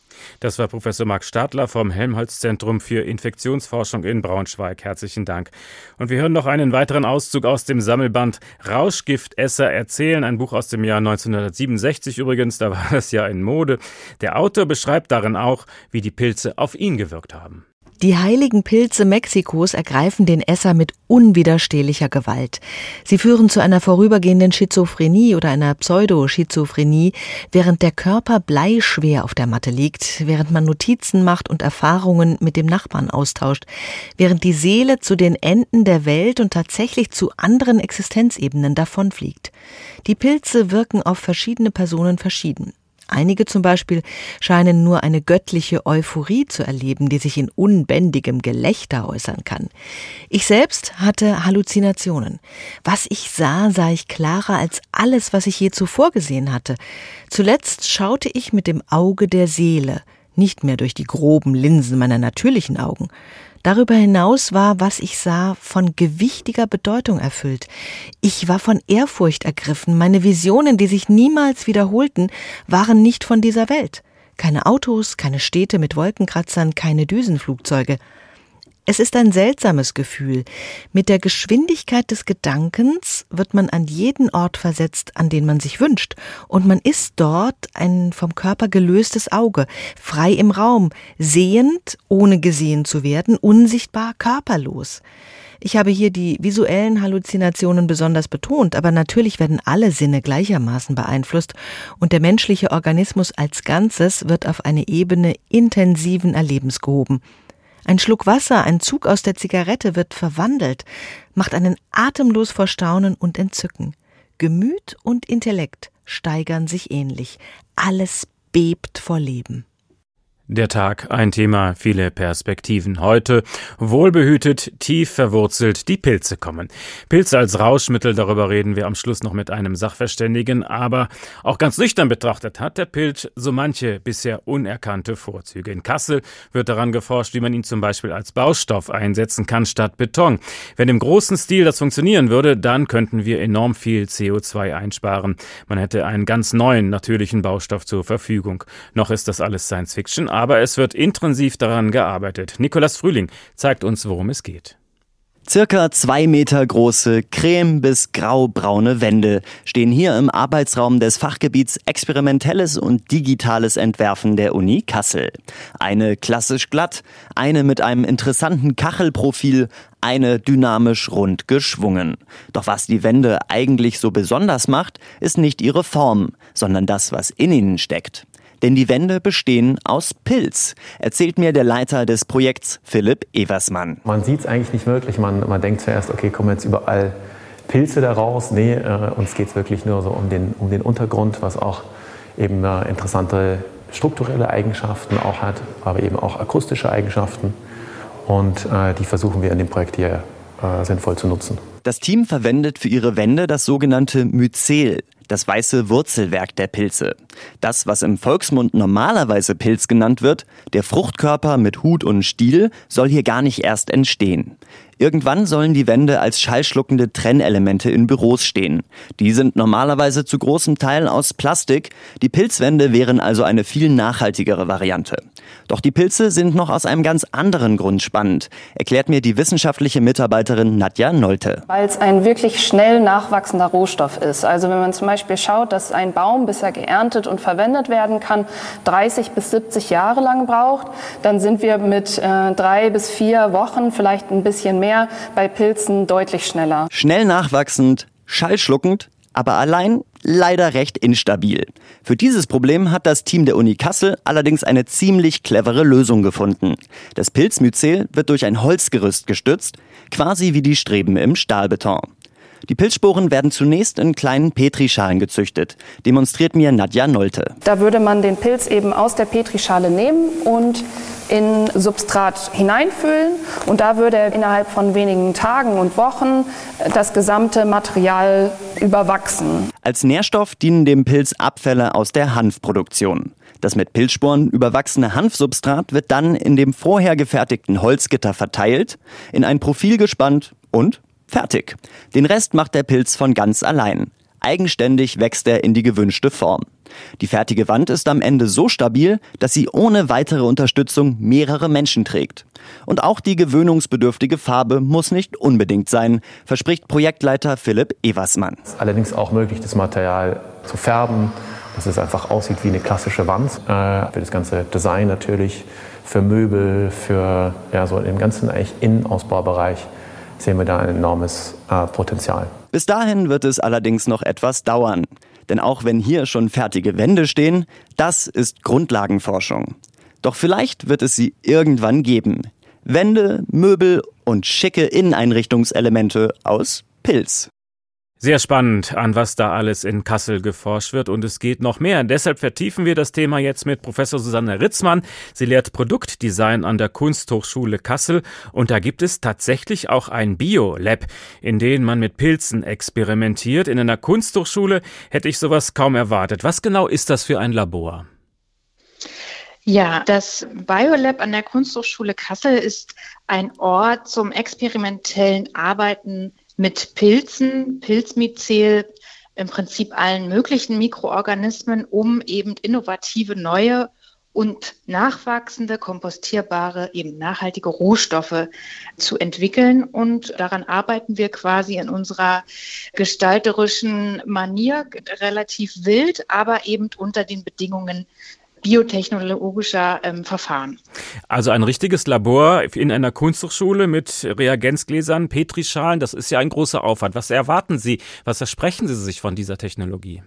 Das war Professor Marc Stadler vom Helmholtz-Zentrum für Infektionsforschung in Braunschweig. Herzlichen Dank. Und wir hören noch einen weiteren Auszug aus dem Sammelband Rauschgiftesser erzählen, ein Buch aus dem Jahr 1967 übrigens, da war das ja in Mode. Der Autor beschreibt darin auch, wie die Pilze auf ihn gewirkt haben. Die heiligen Pilze Mexikos ergreifen den Esser mit unwiderstehlicher Gewalt. Sie führen zu einer vorübergehenden Schizophrenie oder einer Pseudoschizophrenie, während der Körper bleischwer auf der Matte liegt, während man Notizen macht und Erfahrungen mit dem Nachbarn austauscht, während die Seele zu den Enden der Welt und tatsächlich zu anderen Existenzebenen davonfliegt. Die Pilze wirken auf verschiedene Personen verschieden. Einige zum Beispiel scheinen nur eine göttliche Euphorie zu erleben, die sich in unbändigem Gelächter äußern kann. Ich selbst hatte Halluzinationen. Was ich sah, sah ich klarer als alles, was ich je zuvor gesehen hatte. Zuletzt schaute ich mit dem Auge der Seele, nicht mehr durch die groben Linsen meiner natürlichen Augen. Darüber hinaus war, was ich sah, von gewichtiger Bedeutung erfüllt. Ich war von Ehrfurcht ergriffen, meine Visionen, die sich niemals wiederholten, waren nicht von dieser Welt. Keine Autos, keine Städte mit Wolkenkratzern, keine Düsenflugzeuge. Es ist ein seltsames Gefühl. Mit der Geschwindigkeit des Gedankens wird man an jeden Ort versetzt, an den man sich wünscht. Und man ist dort ein vom Körper gelöstes Auge, frei im Raum, sehend, ohne gesehen zu werden, unsichtbar, körperlos. Ich habe hier die visuellen Halluzinationen besonders betont, aber natürlich werden alle Sinne gleichermaßen beeinflusst und der menschliche Organismus als Ganzes wird auf eine Ebene intensiven Erlebens gehoben. Ein Schluck Wasser, ein Zug aus der Zigarette wird verwandelt, macht einen atemlos vor Staunen und Entzücken. Gemüt und Intellekt steigern sich ähnlich. Alles bebt vor Leben. Der Tag, ein Thema, viele Perspektiven. Heute wohlbehütet, tief verwurzelt die Pilze kommen. Pilze als Rauschmittel, darüber reden wir am Schluss noch mit einem Sachverständigen, aber auch ganz nüchtern betrachtet hat der Pilz so manche bisher unerkannte Vorzüge. In Kassel wird daran geforscht, wie man ihn zum Beispiel als Baustoff einsetzen kann statt Beton. Wenn im großen Stil das funktionieren würde, dann könnten wir enorm viel CO2 einsparen. Man hätte einen ganz neuen natürlichen Baustoff zur Verfügung. Noch ist das alles Science Fiction, aber es wird intensiv daran gearbeitet. Nikolas Frühling zeigt uns, worum es geht. Circa zwei Meter große, creme- bis graubraune Wände stehen hier im Arbeitsraum des Fachgebiets Experimentelles und Digitales Entwerfen der Uni Kassel. Eine klassisch glatt, eine mit einem interessanten Kachelprofil, eine dynamisch rund geschwungen. Doch was die Wände eigentlich so besonders macht, ist nicht ihre Form, sondern das, was in ihnen steckt. Denn die Wände bestehen aus Pilz, erzählt mir der Leiter des Projekts Philipp Eversmann. Man sieht es eigentlich nicht wirklich. Man, man denkt zuerst, okay, kommen jetzt überall Pilze daraus. Nee, äh, uns geht es wirklich nur so um den, um den Untergrund, was auch eben äh, interessante strukturelle Eigenschaften auch hat, aber eben auch akustische Eigenschaften. Und äh, die versuchen wir in dem Projekt hier äh, sinnvoll zu nutzen. Das Team verwendet für ihre Wände das sogenannte Myzel, das weiße Wurzelwerk der Pilze. Das, was im Volksmund normalerweise Pilz genannt wird, der Fruchtkörper mit Hut und Stiel, soll hier gar nicht erst entstehen. Irgendwann sollen die Wände als schallschluckende Trennelemente in Büros stehen. Die sind normalerweise zu großem Teil aus Plastik. Die Pilzwände wären also eine viel nachhaltigere Variante. Doch die Pilze sind noch aus einem ganz anderen Grund spannend, erklärt mir die wissenschaftliche Mitarbeiterin Nadja Nolte. Weil es ein wirklich schnell nachwachsender Rohstoff ist. Also wenn man zum Beispiel schaut, dass ein Baum, bis er geerntet und verwendet werden kann, 30 bis 70 Jahre lang braucht, dann sind wir mit äh, drei bis vier Wochen, vielleicht ein bisschen mehr, bei Pilzen deutlich schneller. Schnell nachwachsend, schallschluckend, aber allein leider recht instabil. Für dieses Problem hat das Team der Uni Kassel allerdings eine ziemlich clevere Lösung gefunden. Das Pilzmyzel wird durch ein Holzgerüst gestützt, quasi wie die Streben im Stahlbeton. Die Pilzsporen werden zunächst in kleinen Petrischalen gezüchtet, demonstriert mir Nadja Nolte. Da würde man den Pilz eben aus der Petrischale nehmen und in Substrat hineinfüllen und da würde er innerhalb von wenigen Tagen und Wochen das gesamte Material überwachsen. Als Nährstoff dienen dem Pilz Abfälle aus der Hanfproduktion. Das mit Pilzsporen überwachsene Hanfsubstrat wird dann in dem vorher gefertigten Holzgitter verteilt, in ein Profil gespannt und fertig. Den Rest macht der Pilz von ganz allein. Eigenständig wächst er in die gewünschte Form. Die fertige Wand ist am Ende so stabil, dass sie ohne weitere Unterstützung mehrere Menschen trägt. Und auch die gewöhnungsbedürftige Farbe muss nicht unbedingt sein, verspricht Projektleiter Philipp Eversmann. Es ist allerdings auch möglich, das Material zu färben, dass es einfach aussieht wie eine klassische Wand. Äh, für das ganze Design natürlich, für Möbel, für ja, so im ganzen eigentlich Innenausbaubereich sehen wir da ein enormes äh, Potenzial. Bis dahin wird es allerdings noch etwas dauern. Denn auch wenn hier schon fertige Wände stehen, das ist Grundlagenforschung. Doch vielleicht wird es sie irgendwann geben. Wände, Möbel und schicke Inneneinrichtungselemente aus Pilz. Sehr spannend, an was da alles in Kassel geforscht wird und es geht noch mehr. Deshalb vertiefen wir das Thema jetzt mit Professor Susanne Ritzmann. Sie lehrt Produktdesign an der Kunsthochschule Kassel und da gibt es tatsächlich auch ein Bio-Lab, in dem man mit Pilzen experimentiert. In einer Kunsthochschule hätte ich sowas kaum erwartet. Was genau ist das für ein Labor? Ja, das Biolab an der Kunsthochschule Kassel ist ein Ort zum experimentellen Arbeiten mit Pilzen, Pilzmyzel, im Prinzip allen möglichen Mikroorganismen, um eben innovative neue und nachwachsende, kompostierbare, eben nachhaltige Rohstoffe zu entwickeln. Und daran arbeiten wir quasi in unserer gestalterischen Manier relativ wild, aber eben unter den Bedingungen biotechnologischer ähm, Verfahren. Also ein richtiges Labor in einer Kunsthochschule mit Reagenzgläsern, Petrischalen, das ist ja ein großer Aufwand. Was erwarten Sie, was versprechen Sie sich von dieser Technologie?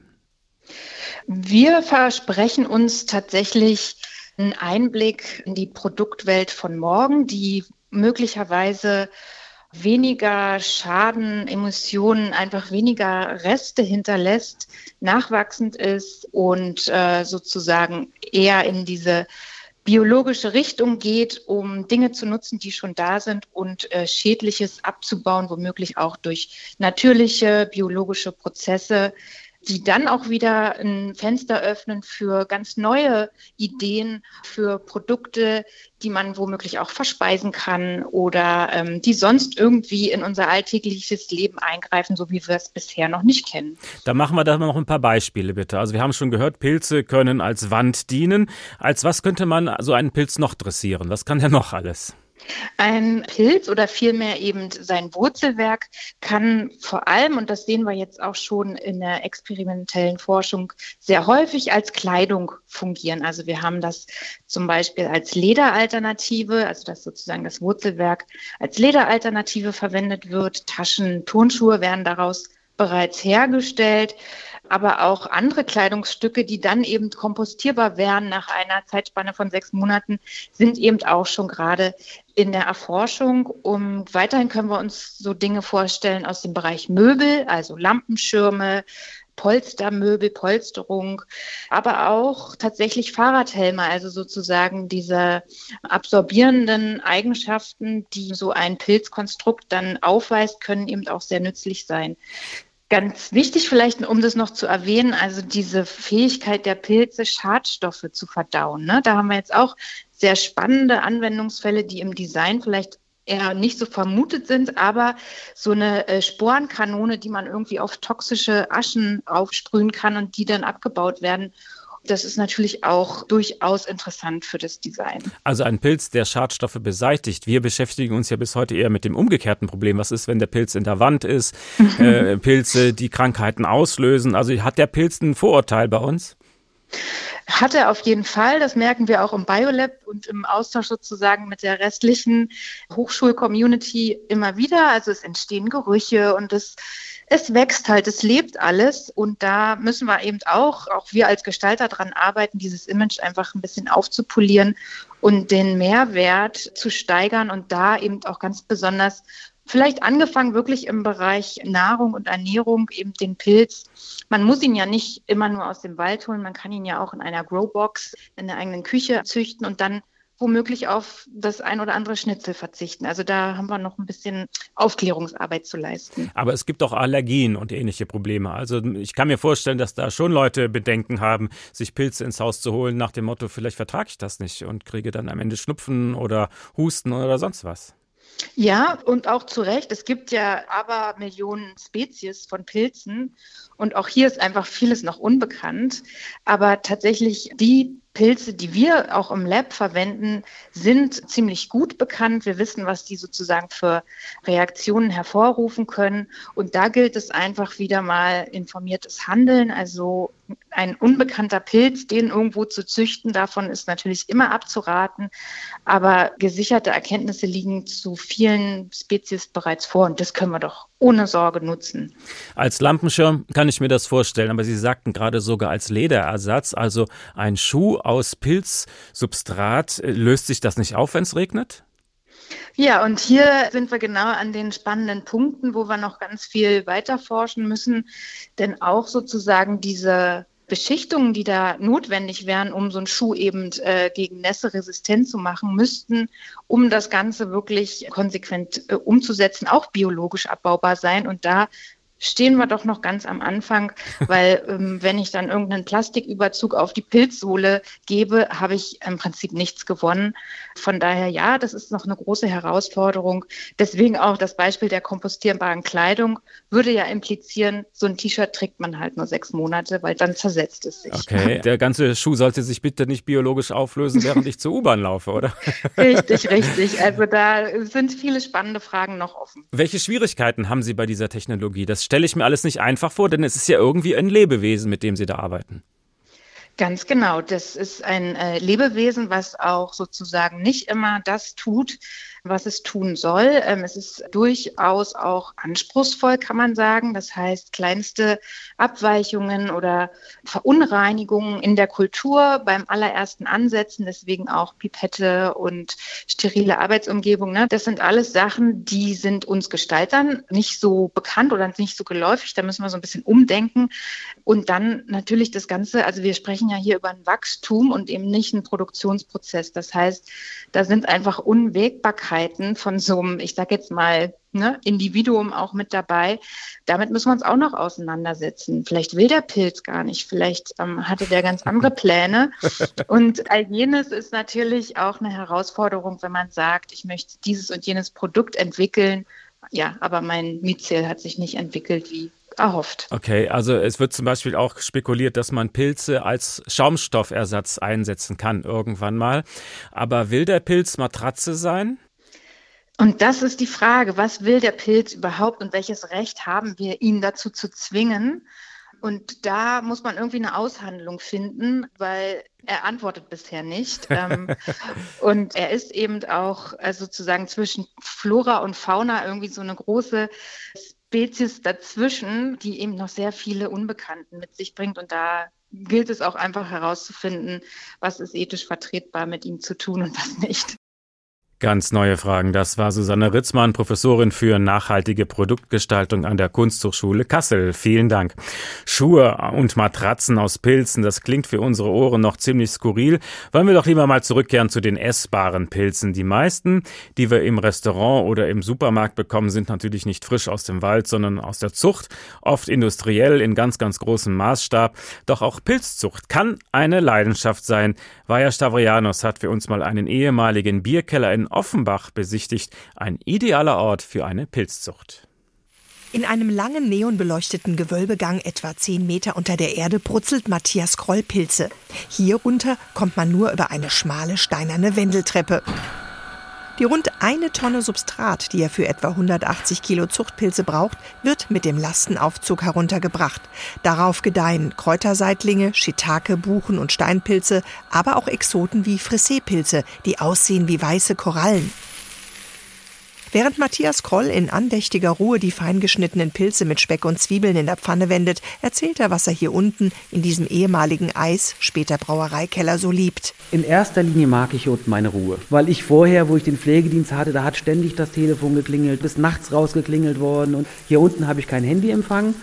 Wir versprechen uns tatsächlich einen Einblick in die Produktwelt von morgen, die möglicherweise weniger Schaden, Emissionen, einfach weniger Reste hinterlässt, nachwachsend ist und äh, sozusagen eher in diese biologische Richtung geht, um Dinge zu nutzen, die schon da sind und äh, Schädliches abzubauen, womöglich auch durch natürliche biologische Prozesse, die dann auch wieder ein Fenster öffnen für ganz neue Ideen, für Produkte, die man womöglich auch verspeisen kann oder ähm, die sonst irgendwie in unser alltägliches Leben eingreifen, so wie wir es bisher noch nicht kennen. Da machen wir da noch ein paar Beispiele bitte. Also wir haben schon gehört, Pilze können als Wand dienen. Als was könnte man so einen Pilz noch dressieren? Was kann der noch alles? Ein Pilz oder vielmehr eben sein Wurzelwerk kann vor allem, und das sehen wir jetzt auch schon in der experimentellen Forschung, sehr häufig als Kleidung fungieren. Also wir haben das zum Beispiel als Lederalternative, also dass sozusagen das Wurzelwerk als Lederalternative verwendet wird. Taschen, Turnschuhe werden daraus bereits hergestellt aber auch andere Kleidungsstücke, die dann eben kompostierbar wären nach einer Zeitspanne von sechs Monaten, sind eben auch schon gerade in der Erforschung. Um, weiterhin können wir uns so Dinge vorstellen aus dem Bereich Möbel, also Lampenschirme, Polstermöbel, Polsterung, aber auch tatsächlich Fahrradhelme, also sozusagen diese absorbierenden Eigenschaften, die so ein Pilzkonstrukt dann aufweist, können eben auch sehr nützlich sein. Ganz wichtig vielleicht, um das noch zu erwähnen, also diese Fähigkeit der Pilze, Schadstoffe zu verdauen. Ne? Da haben wir jetzt auch sehr spannende Anwendungsfälle, die im Design vielleicht eher nicht so vermutet sind, aber so eine äh, Sporenkanone, die man irgendwie auf toxische Aschen aufsprühen kann und die dann abgebaut werden das ist natürlich auch durchaus interessant für das Design. Also ein Pilz, der Schadstoffe beseitigt. Wir beschäftigen uns ja bis heute eher mit dem umgekehrten Problem. Was ist, wenn der Pilz in der Wand ist? äh, Pilze, die Krankheiten auslösen. Also hat der Pilz ein Vorurteil bei uns? Hat er auf jeden Fall. Das merken wir auch im Biolab und im Austausch sozusagen mit der restlichen Hochschulcommunity immer wieder. Also es entstehen Gerüche und es es wächst halt, es lebt alles und da müssen wir eben auch, auch wir als Gestalter dran arbeiten, dieses Image einfach ein bisschen aufzupolieren und den Mehrwert zu steigern und da eben auch ganz besonders vielleicht angefangen wirklich im Bereich Nahrung und Ernährung, eben den Pilz. Man muss ihn ja nicht immer nur aus dem Wald holen, man kann ihn ja auch in einer Growbox in der eigenen Küche züchten und dann womöglich auf das ein oder andere Schnitzel verzichten. Also da haben wir noch ein bisschen Aufklärungsarbeit zu leisten. Aber es gibt auch Allergien und ähnliche Probleme. Also ich kann mir vorstellen, dass da schon Leute Bedenken haben, sich Pilze ins Haus zu holen, nach dem Motto, vielleicht vertrage ich das nicht und kriege dann am Ende Schnupfen oder Husten oder sonst was. Ja, und auch zu Recht. Es gibt ja aber Millionen Spezies von Pilzen und auch hier ist einfach vieles noch unbekannt. Aber tatsächlich die Pilze, die wir auch im Lab verwenden, sind ziemlich gut bekannt. Wir wissen, was die sozusagen für Reaktionen hervorrufen können. Und da gilt es einfach wieder mal informiertes Handeln. Also ein unbekannter Pilz, den irgendwo zu züchten, davon ist natürlich immer abzuraten. Aber gesicherte Erkenntnisse liegen zu vielen Spezies bereits vor. Und das können wir doch ohne Sorge nutzen. Als Lampenschirm kann ich mir das vorstellen, aber Sie sagten gerade sogar als Lederersatz, also ein Schuh aus Pilzsubstrat. Löst sich das nicht auf, wenn es regnet? Ja, und hier sind wir genau an den spannenden Punkten, wo wir noch ganz viel weiter forschen müssen. Denn auch sozusagen diese Beschichtungen, die da notwendig wären, um so einen Schuh eben äh, gegen Nässe resistent zu machen, müssten, um das Ganze wirklich konsequent äh, umzusetzen, auch biologisch abbaubar sein. Und da stehen wir doch noch ganz am Anfang, weil ähm, wenn ich dann irgendeinen Plastiküberzug auf die Pilzsohle gebe, habe ich im Prinzip nichts gewonnen. Von daher ja, das ist noch eine große Herausforderung. Deswegen auch das Beispiel der kompostierbaren Kleidung würde ja implizieren, so ein T-Shirt trägt man halt nur sechs Monate, weil dann zersetzt es sich. Okay, der ganze Schuh sollte sich bitte nicht biologisch auflösen, während ich zur U-Bahn laufe, oder? Richtig, richtig. Also da sind viele spannende Fragen noch offen. Welche Schwierigkeiten haben Sie bei dieser Technologie? Das stelle ich mir alles nicht einfach vor, denn es ist ja irgendwie ein Lebewesen, mit dem Sie da arbeiten. Ganz genau. Das ist ein äh, Lebewesen, was auch sozusagen nicht immer das tut, was es tun soll. Ähm, es ist durchaus auch anspruchsvoll, kann man sagen. Das heißt, kleinste Abweichungen oder Verunreinigungen in der Kultur beim allerersten Ansetzen, deswegen auch Pipette und sterile Arbeitsumgebung. Ne? Das sind alles Sachen, die sind uns Gestaltern nicht so bekannt oder nicht so geläufig. Da müssen wir so ein bisschen umdenken. Und dann natürlich das Ganze, also wir sprechen ja hier über ein Wachstum und eben nicht einen Produktionsprozess. Das heißt, da sind einfach Unwägbarkeiten von so einem, ich sage jetzt mal, ne, Individuum auch mit dabei. Damit müssen wir uns auch noch auseinandersetzen. Vielleicht will der Pilz gar nicht, vielleicht ähm, hatte der ganz andere Pläne. Und all jenes ist natürlich auch eine Herausforderung, wenn man sagt, ich möchte dieses und jenes Produkt entwickeln. Ja, aber mein Myzel hat sich nicht entwickelt wie erhofft. Okay, also es wird zum Beispiel auch spekuliert, dass man Pilze als Schaumstoffersatz einsetzen kann irgendwann mal. Aber will der Pilz Matratze sein? Und das ist die Frage, was will der Pilz überhaupt und welches Recht haben wir, ihn dazu zu zwingen? Und da muss man irgendwie eine Aushandlung finden, weil er antwortet bisher nicht. Ähm, und er ist eben auch also sozusagen zwischen Flora und Fauna irgendwie so eine große Spezies dazwischen, die eben noch sehr viele Unbekannten mit sich bringt. Und da gilt es auch einfach herauszufinden, was ist ethisch vertretbar mit ihm zu tun und was nicht. Ganz neue Fragen. Das war Susanne Ritzmann, Professorin für nachhaltige Produktgestaltung an der Kunsthochschule Kassel. Vielen Dank. Schuhe und Matratzen aus Pilzen, das klingt für unsere Ohren noch ziemlich skurril. Wollen wir doch lieber mal zurückkehren zu den essbaren Pilzen. Die meisten, die wir im Restaurant oder im Supermarkt bekommen, sind natürlich nicht frisch aus dem Wald, sondern aus der Zucht, oft industriell in ganz, ganz großem Maßstab. Doch auch Pilzzucht kann eine Leidenschaft sein. Vaja Stavrianos hat für uns mal einen ehemaligen Bierkeller in Offenbach besichtigt, ein idealer Ort für eine Pilzzucht. In einem langen neonbeleuchteten Gewölbegang etwa zehn Meter unter der Erde brutzelt Matthias Kroll Pilze. Hier runter kommt man nur über eine schmale steinerne Wendeltreppe. Die rund eine Tonne Substrat, die er für etwa 180 Kilo Zuchtpilze braucht, wird mit dem Lastenaufzug heruntergebracht. Darauf gedeihen Kräuterseitlinge, Shiitake, Buchen und Steinpilze, aber auch Exoten wie Frissee-Pilze, die aussehen wie weiße Korallen. Während Matthias Kroll in andächtiger Ruhe die feingeschnittenen Pilze mit Speck und Zwiebeln in der Pfanne wendet, erzählt er, was er hier unten in diesem ehemaligen Eis, später Brauereikeller, so liebt. In erster Linie mag ich hier unten meine Ruhe. Weil ich vorher, wo ich den Pflegedienst hatte, da hat ständig das Telefon geklingelt, bis nachts rausgeklingelt worden. Und hier unten habe ich kein Handyempfang.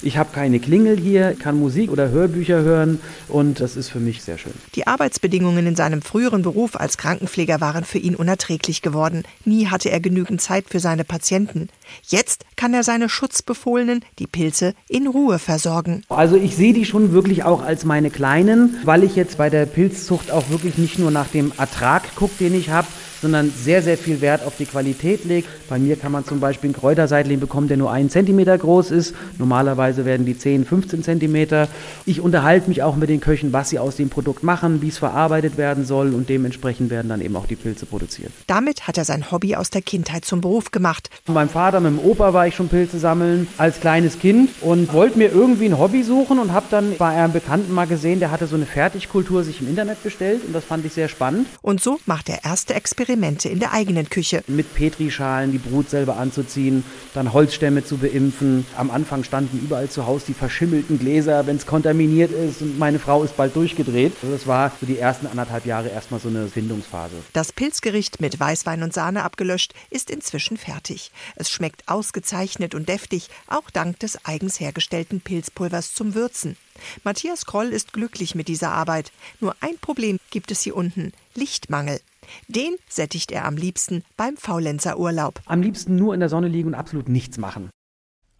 Ich habe keine Klingel hier, kann Musik oder Hörbücher hören und das ist für mich sehr schön. Die Arbeitsbedingungen in seinem früheren Beruf als Krankenpfleger waren für ihn unerträglich geworden. Nie hatte er genügend Zeit für seine Patienten. Jetzt kann er seine Schutzbefohlenen, die Pilze, in Ruhe versorgen. Also ich sehe die schon wirklich auch als meine Kleinen, weil ich jetzt bei der Pilzzucht auch wirklich nicht nur nach dem Ertrag gucke, den ich habe, sondern sehr, sehr viel Wert auf die Qualität legt. Bei mir kann man zum Beispiel einen Kräuterseitling bekommen, der nur einen Zentimeter groß ist. Normalerweise werden die 10, 15 Zentimeter. Ich unterhalte mich auch mit den Köchen, was sie aus dem Produkt machen, wie es verarbeitet werden soll und dementsprechend werden dann eben auch die Pilze produziert. Damit hat er sein Hobby aus der Kindheit zum Beruf gemacht. Mit meinem Vater, mit dem Opa war ich schon Pilze sammeln als kleines Kind und wollte mir irgendwie ein Hobby suchen und habe dann bei einem Bekannten mal gesehen, der hatte so eine Fertigkultur sich im Internet bestellt und das fand ich sehr spannend. Und so macht er erste Experimente Experimente in der eigenen Küche. Mit Petrischalen die Brut selber anzuziehen, dann Holzstämme zu beimpfen. Am Anfang standen überall zu Hause die verschimmelten Gläser, wenn es kontaminiert ist. Und meine Frau ist bald durchgedreht. Also das war für die ersten anderthalb Jahre erstmal so eine Findungsphase. Das Pilzgericht mit Weißwein und Sahne abgelöscht ist inzwischen fertig. Es schmeckt ausgezeichnet und deftig, auch dank des eigens hergestellten Pilzpulvers zum Würzen. Matthias Kroll ist glücklich mit dieser Arbeit. Nur ein Problem gibt es hier unten: Lichtmangel. Den sättigt er am liebsten beim Faulenzerurlaub. Am liebsten nur in der Sonne liegen und absolut nichts machen.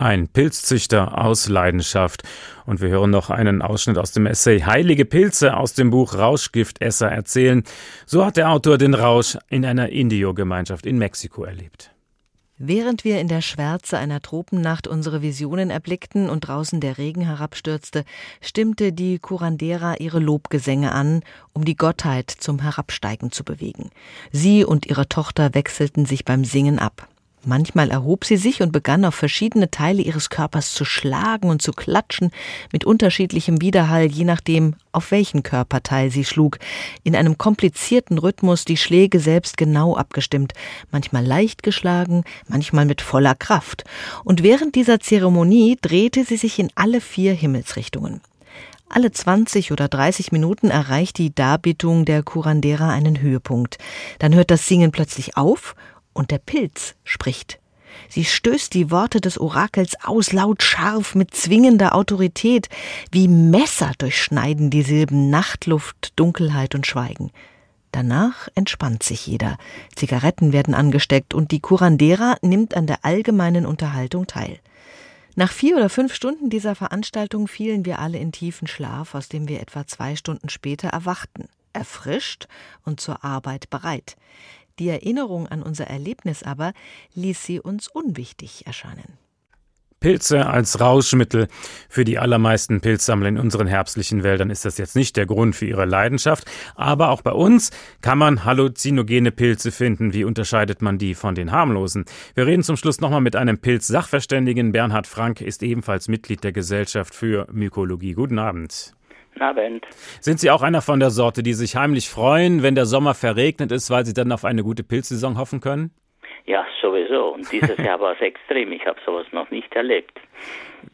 Ein Pilzzüchter aus Leidenschaft. Und wir hören noch einen Ausschnitt aus dem Essay Heilige Pilze aus dem Buch Rauschgiftesser erzählen. So hat der Autor den Rausch in einer Indio-Gemeinschaft in Mexiko erlebt. Während wir in der Schwärze einer Tropennacht unsere Visionen erblickten und draußen der Regen herabstürzte, stimmte die Curandera ihre Lobgesänge an, um die Gottheit zum Herabsteigen zu bewegen. Sie und ihre Tochter wechselten sich beim Singen ab. Manchmal erhob sie sich und begann auf verschiedene Teile ihres Körpers zu schlagen und zu klatschen, mit unterschiedlichem Widerhall, je nachdem, auf welchen Körperteil sie schlug, in einem komplizierten Rhythmus die Schläge selbst genau abgestimmt, manchmal leicht geschlagen, manchmal mit voller Kraft. Und während dieser Zeremonie drehte sie sich in alle vier Himmelsrichtungen. Alle 20 oder 30 Minuten erreicht die Darbietung der Curandera einen Höhepunkt. Dann hört das Singen plötzlich auf und der Pilz spricht. Sie stößt die Worte des Orakels aus, laut scharf, mit zwingender Autorität. Wie Messer durchschneiden die Silben Nachtluft, Dunkelheit und Schweigen. Danach entspannt sich jeder. Zigaretten werden angesteckt und die Curandera nimmt an der allgemeinen Unterhaltung teil. Nach vier oder fünf Stunden dieser Veranstaltung fielen wir alle in tiefen Schlaf, aus dem wir etwa zwei Stunden später erwachten, erfrischt und zur Arbeit bereit. Die Erinnerung an unser Erlebnis aber ließ sie uns unwichtig erscheinen. Pilze als Rauschmittel. Für die allermeisten Pilzsammler in unseren herbstlichen Wäldern ist das jetzt nicht der Grund für ihre Leidenschaft, aber auch bei uns kann man halluzinogene Pilze finden. Wie unterscheidet man die von den harmlosen? Wir reden zum Schluss nochmal mit einem Pilz-Sachverständigen. Bernhard Frank ist ebenfalls Mitglied der Gesellschaft für Mykologie. Guten Abend. Abend. Sind Sie auch einer von der Sorte, die sich heimlich freuen, wenn der Sommer verregnet ist, weil Sie dann auf eine gute Pilzsaison hoffen können? Ja, sowieso. Und dieses Jahr war es extrem. Ich habe sowas noch nicht erlebt.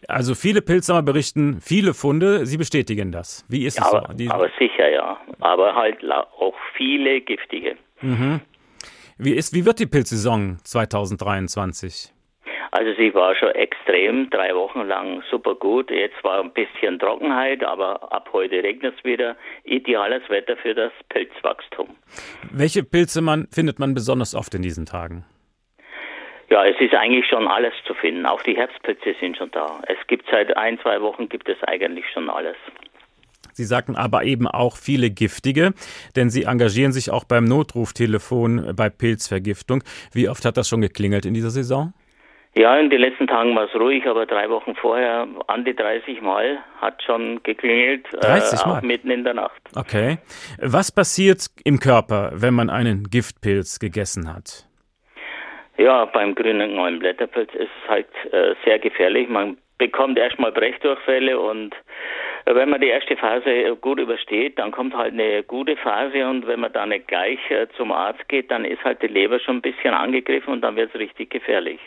Also viele Pilzsammler berichten viele Funde. Sie bestätigen das. Wie ist ja, es aber, so? Die aber sicher, ja. Aber halt auch viele giftige. mhm. Wie, ist, wie wird die Pilzsaison 2023? Also sie war schon extrem, drei Wochen lang super gut. Jetzt war ein bisschen Trockenheit, aber ab heute regnet es wieder. Ideales Wetter für das Pilzwachstum. Welche Pilze man, findet man besonders oft in diesen Tagen? Ja, es ist eigentlich schon alles zu finden. Auch die Herbstpilze sind schon da. Es gibt seit ein, zwei Wochen gibt es eigentlich schon alles. Sie sagten aber eben auch viele giftige, denn Sie engagieren sich auch beim Notruftelefon bei Pilzvergiftung. Wie oft hat das schon geklingelt in dieser Saison? Ja, in den letzten Tagen war es ruhig, aber drei Wochen vorher an die 30 Mal hat schon geklingelt, 30 äh, Mal? auch mitten in der Nacht. Okay. Was passiert im Körper, wenn man einen Giftpilz gegessen hat? Ja, beim grünen neuen Blätterpilz ist es halt äh, sehr gefährlich. Man bekommt erstmal Brechdurchfälle und äh, wenn man die erste Phase gut übersteht, dann kommt halt eine gute Phase und wenn man dann nicht gleich äh, zum Arzt geht, dann ist halt die Leber schon ein bisschen angegriffen und dann wird es richtig gefährlich.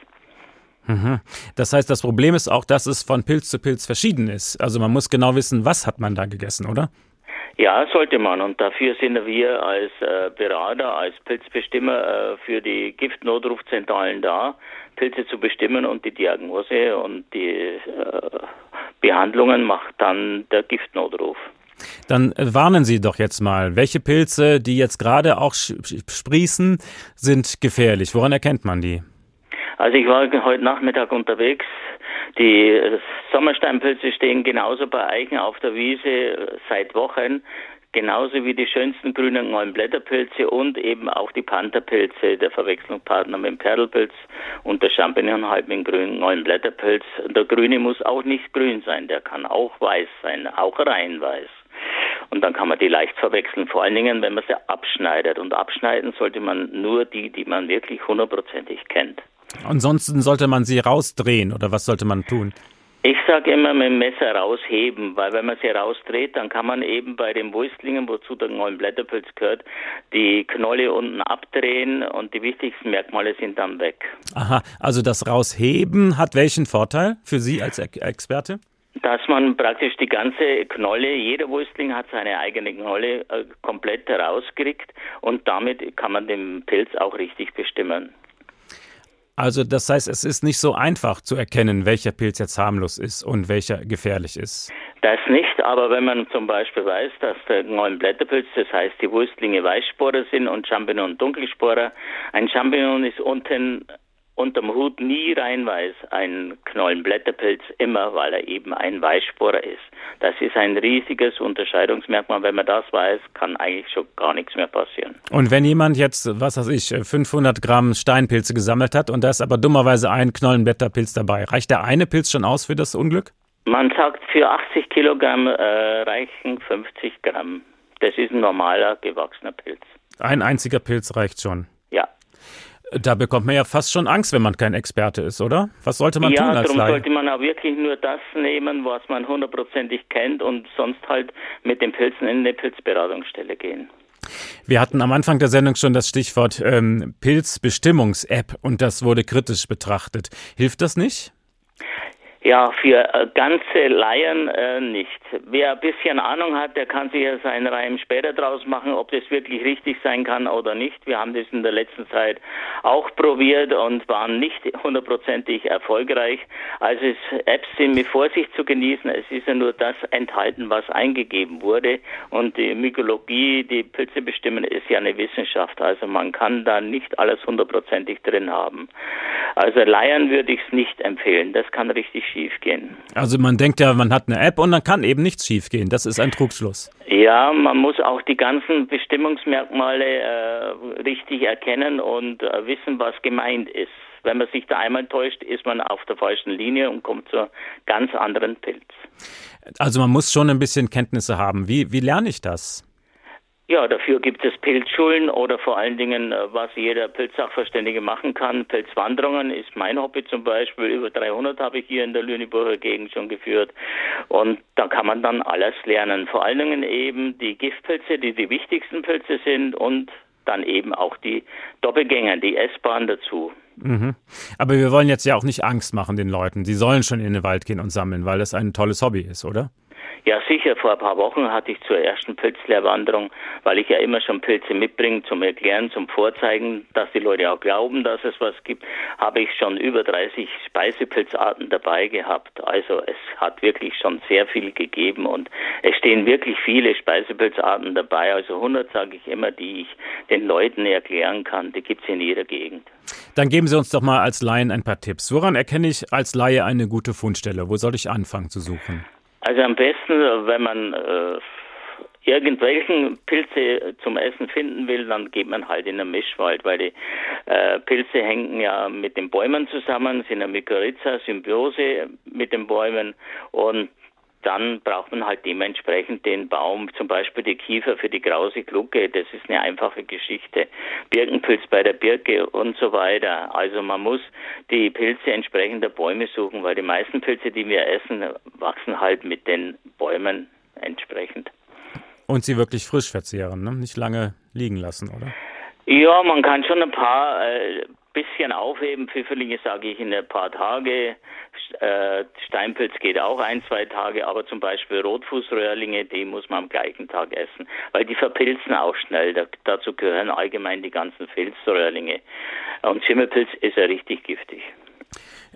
Mhm. Das heißt, das Problem ist auch, dass es von Pilz zu Pilz verschieden ist. Also man muss genau wissen, was hat man da gegessen, oder? Ja, sollte man. Und dafür sind wir als äh, Berater, als Pilzbestimmer äh, für die Giftnotrufzentralen da, Pilze zu bestimmen und die Diagnose und die äh, Behandlungen macht dann der Giftnotruf. Dann warnen Sie doch jetzt mal, welche Pilze, die jetzt gerade auch sprießen, sind gefährlich. Woran erkennt man die? Also ich war heute Nachmittag unterwegs. Die Sommersteinpilze stehen genauso bei Eichen auf der Wiese seit Wochen, genauso wie die schönsten grünen neuen Blätterpilze und eben auch die Pantherpilze, der Verwechslungspartner mit dem Perlpilz und der Champignon halt mit dem grünen neuen Blätterpilz. Der grüne muss auch nicht grün sein, der kann auch weiß sein, auch rein weiß. Und dann kann man die leicht verwechseln, vor allen Dingen, wenn man sie abschneidet. Und abschneiden sollte man nur die, die man wirklich hundertprozentig kennt. Ansonsten sollte man sie rausdrehen oder was sollte man tun? Ich sage immer mit dem Messer rausheben, weil wenn man sie rausdreht, dann kann man eben bei den Wulstlingen, wozu der neuen Blätterpilz gehört, die Knolle unten abdrehen und die wichtigsten Merkmale sind dann weg. Aha, also das Rausheben hat welchen Vorteil für Sie als Experte? Dass man praktisch die ganze Knolle, jeder Wurstling hat seine eigene Knolle äh, komplett rauskriegt und damit kann man den Pilz auch richtig bestimmen. Also das heißt, es ist nicht so einfach zu erkennen, welcher Pilz jetzt harmlos ist und welcher gefährlich ist. Das nicht, aber wenn man zum Beispiel weiß, dass der neuen Blätterpilz, das heißt die Wurstlinge Weißsporer sind und Champignon Dunkelsporer, ein Champignon ist unten unterm Hut nie rein weiß, ein Knollenblätterpilz immer, weil er eben ein Weißsporer ist. Das ist ein riesiges Unterscheidungsmerkmal. Wenn man das weiß, kann eigentlich schon gar nichts mehr passieren. Und wenn jemand jetzt, was weiß ich, 500 Gramm Steinpilze gesammelt hat und da ist aber dummerweise ein Knollenblätterpilz dabei, reicht der eine Pilz schon aus für das Unglück? Man sagt, für 80 Kilogramm äh, reichen 50 Gramm. Das ist ein normaler gewachsener Pilz. Ein einziger Pilz reicht schon. Ja. Da bekommt man ja fast schon Angst, wenn man kein Experte ist, oder? Was sollte man ja, tun als darum Laie? sollte man auch wirklich nur das nehmen, was man hundertprozentig kennt und sonst halt mit den Pilzen in eine Pilzberatungsstelle gehen. Wir hatten am Anfang der Sendung schon das Stichwort ähm, Pilzbestimmungs-App und das wurde kritisch betrachtet. Hilft das nicht? Ja, für äh, ganze Laien äh, nicht. Wer ein bisschen Ahnung hat, der kann sich ja seinen Reim später draus machen, ob das wirklich richtig sein kann oder nicht. Wir haben das in der letzten Zeit auch probiert und waren nicht hundertprozentig erfolgreich. Also es, Apps sind mit Vorsicht zu genießen. Es ist ja nur das enthalten, was eingegeben wurde. Und die Mykologie, die Pilze bestimmen, ist ja eine Wissenschaft. Also man kann da nicht alles hundertprozentig drin haben. Also Laien würde ich es nicht empfehlen. Das kann richtig schiefgehen. Also man denkt ja, man hat eine App und dann kann eben nichts schiefgehen. Das ist ein Trugschluss. Ja, man muss auch die ganzen Bestimmungsmerkmale äh, richtig erkennen und äh, wissen, was gemeint ist. Wenn man sich da einmal täuscht, ist man auf der falschen Linie und kommt zu ganz anderen Pilz. Also man muss schon ein bisschen Kenntnisse haben. Wie, wie lerne ich das? Ja, dafür gibt es Pilzschulen oder vor allen Dingen, äh, was jeder Pilzsachverständige machen kann. Pilzwanderungen ist mein Hobby zum Beispiel. Über 300 habe ich hier in der Lüneburger Gegend schon geführt. Und da kann man dann alles lernen. Vor allen Dingen eben die Giftpilze, die die wichtigsten Pilze sind und dann eben auch die Doppelgänger, die S-Bahn dazu. Mhm. Aber wir wollen jetzt ja auch nicht Angst machen den Leuten. Sie sollen schon in den Wald gehen und sammeln, weil das ein tolles Hobby ist, oder? Ja, sicher. Vor ein paar Wochen hatte ich zur ersten Pilzlehrwanderung, weil ich ja immer schon Pilze mitbringe zum Erklären, zum Vorzeigen, dass die Leute auch glauben, dass es was gibt, habe ich schon über 30 Speisepilzarten dabei gehabt. Also es hat wirklich schon sehr viel gegeben und es stehen wirklich viele Speisepilzarten dabei. Also 100 sage ich immer, die ich den Leuten erklären kann. Die gibt es in jeder Gegend. Dann geben Sie uns doch mal als Laien ein paar Tipps. Woran erkenne ich als Laie eine gute Fundstelle? Wo soll ich anfangen zu suchen? Also am besten, wenn man äh, irgendwelchen Pilze zum Essen finden will, dann geht man halt in den Mischwald, weil die äh, Pilze hängen ja mit den Bäumen zusammen, sind eine Mykorrhiza, Symbiose mit den Bäumen und dann braucht man halt dementsprechend den Baum, zum Beispiel die Kiefer für die grause Glucke. Das ist eine einfache Geschichte. Birkenpilz bei der Birke und so weiter. Also man muss die Pilze entsprechend der Bäume suchen, weil die meisten Pilze, die wir essen, wachsen halt mit den Bäumen entsprechend. Und sie wirklich frisch verzehren, ne? nicht lange liegen lassen, oder? Ja, man kann schon ein paar äh, bisschen aufheben. Pfifferlinge sage ich in ein paar Tage. Äh, Steinpilz geht auch ein, zwei Tage, aber zum Beispiel Rotfußröhrlinge, die muss man am gleichen Tag essen, weil die verpilzen auch schnell. Da, dazu gehören allgemein die ganzen Filzröhrlinge. Und Schimmelpilz ist ja richtig giftig.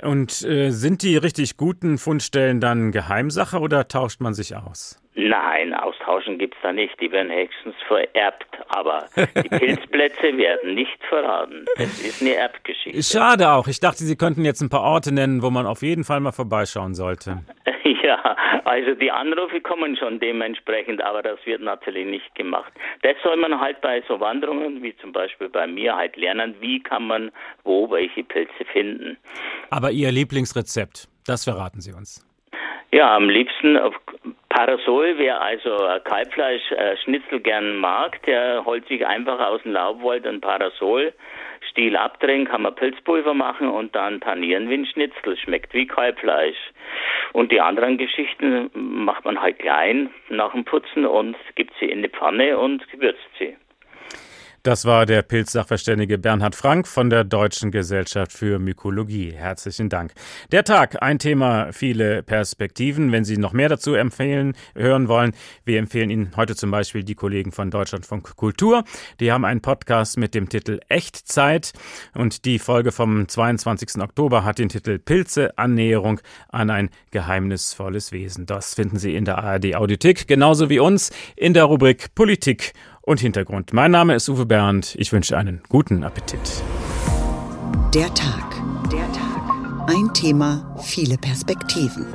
Und äh, sind die richtig guten Fundstellen dann Geheimsache oder tauscht man sich aus? Nein, austauschen gibt's da nicht. Die werden höchstens vererbt. Aber die Pilzplätze werden nicht verraten. Das ist eine Erbgeschichte. Schade auch. Ich dachte, Sie könnten jetzt ein paar Orte nennen, wo man auf jeden Fall mal vorbeischauen sollte. Ja, also die Anrufe kommen schon dementsprechend, aber das wird natürlich nicht gemacht. Das soll man halt bei so Wanderungen, wie zum Beispiel bei mir, halt lernen, wie kann man wo welche Pilze finden. Aber Ihr Lieblingsrezept, das verraten Sie uns. Ja, am liebsten Parasol, wer also Kalbfleisch-Schnitzel gern mag, der holt sich einfach aus dem Laubwald ein Parasol, Stiel abdrehen, kann man Pilzpulver machen und dann panieren wie ein Schnitzel. Schmeckt wie Kalbfleisch. Und die anderen Geschichten macht man halt klein nach dem Putzen und gibt sie in die Pfanne und gewürzt sie. Das war der Pilzsachverständige Bernhard Frank von der Deutschen Gesellschaft für Mykologie. Herzlichen Dank. Der Tag, ein Thema, viele Perspektiven. Wenn Sie noch mehr dazu empfehlen, hören wollen, wir empfehlen Ihnen heute zum Beispiel die Kollegen von Deutschlandfunk Kultur. Die haben einen Podcast mit dem Titel Echtzeit und die Folge vom 22. Oktober hat den Titel Pilze Annäherung an ein geheimnisvolles Wesen. Das finden Sie in der ARD Audiothek, genauso wie uns in der Rubrik Politik und Hintergrund. Mein Name ist Uwe Bernd. Ich wünsche einen guten Appetit. Der Tag. Der Tag. Ein Thema, viele Perspektiven.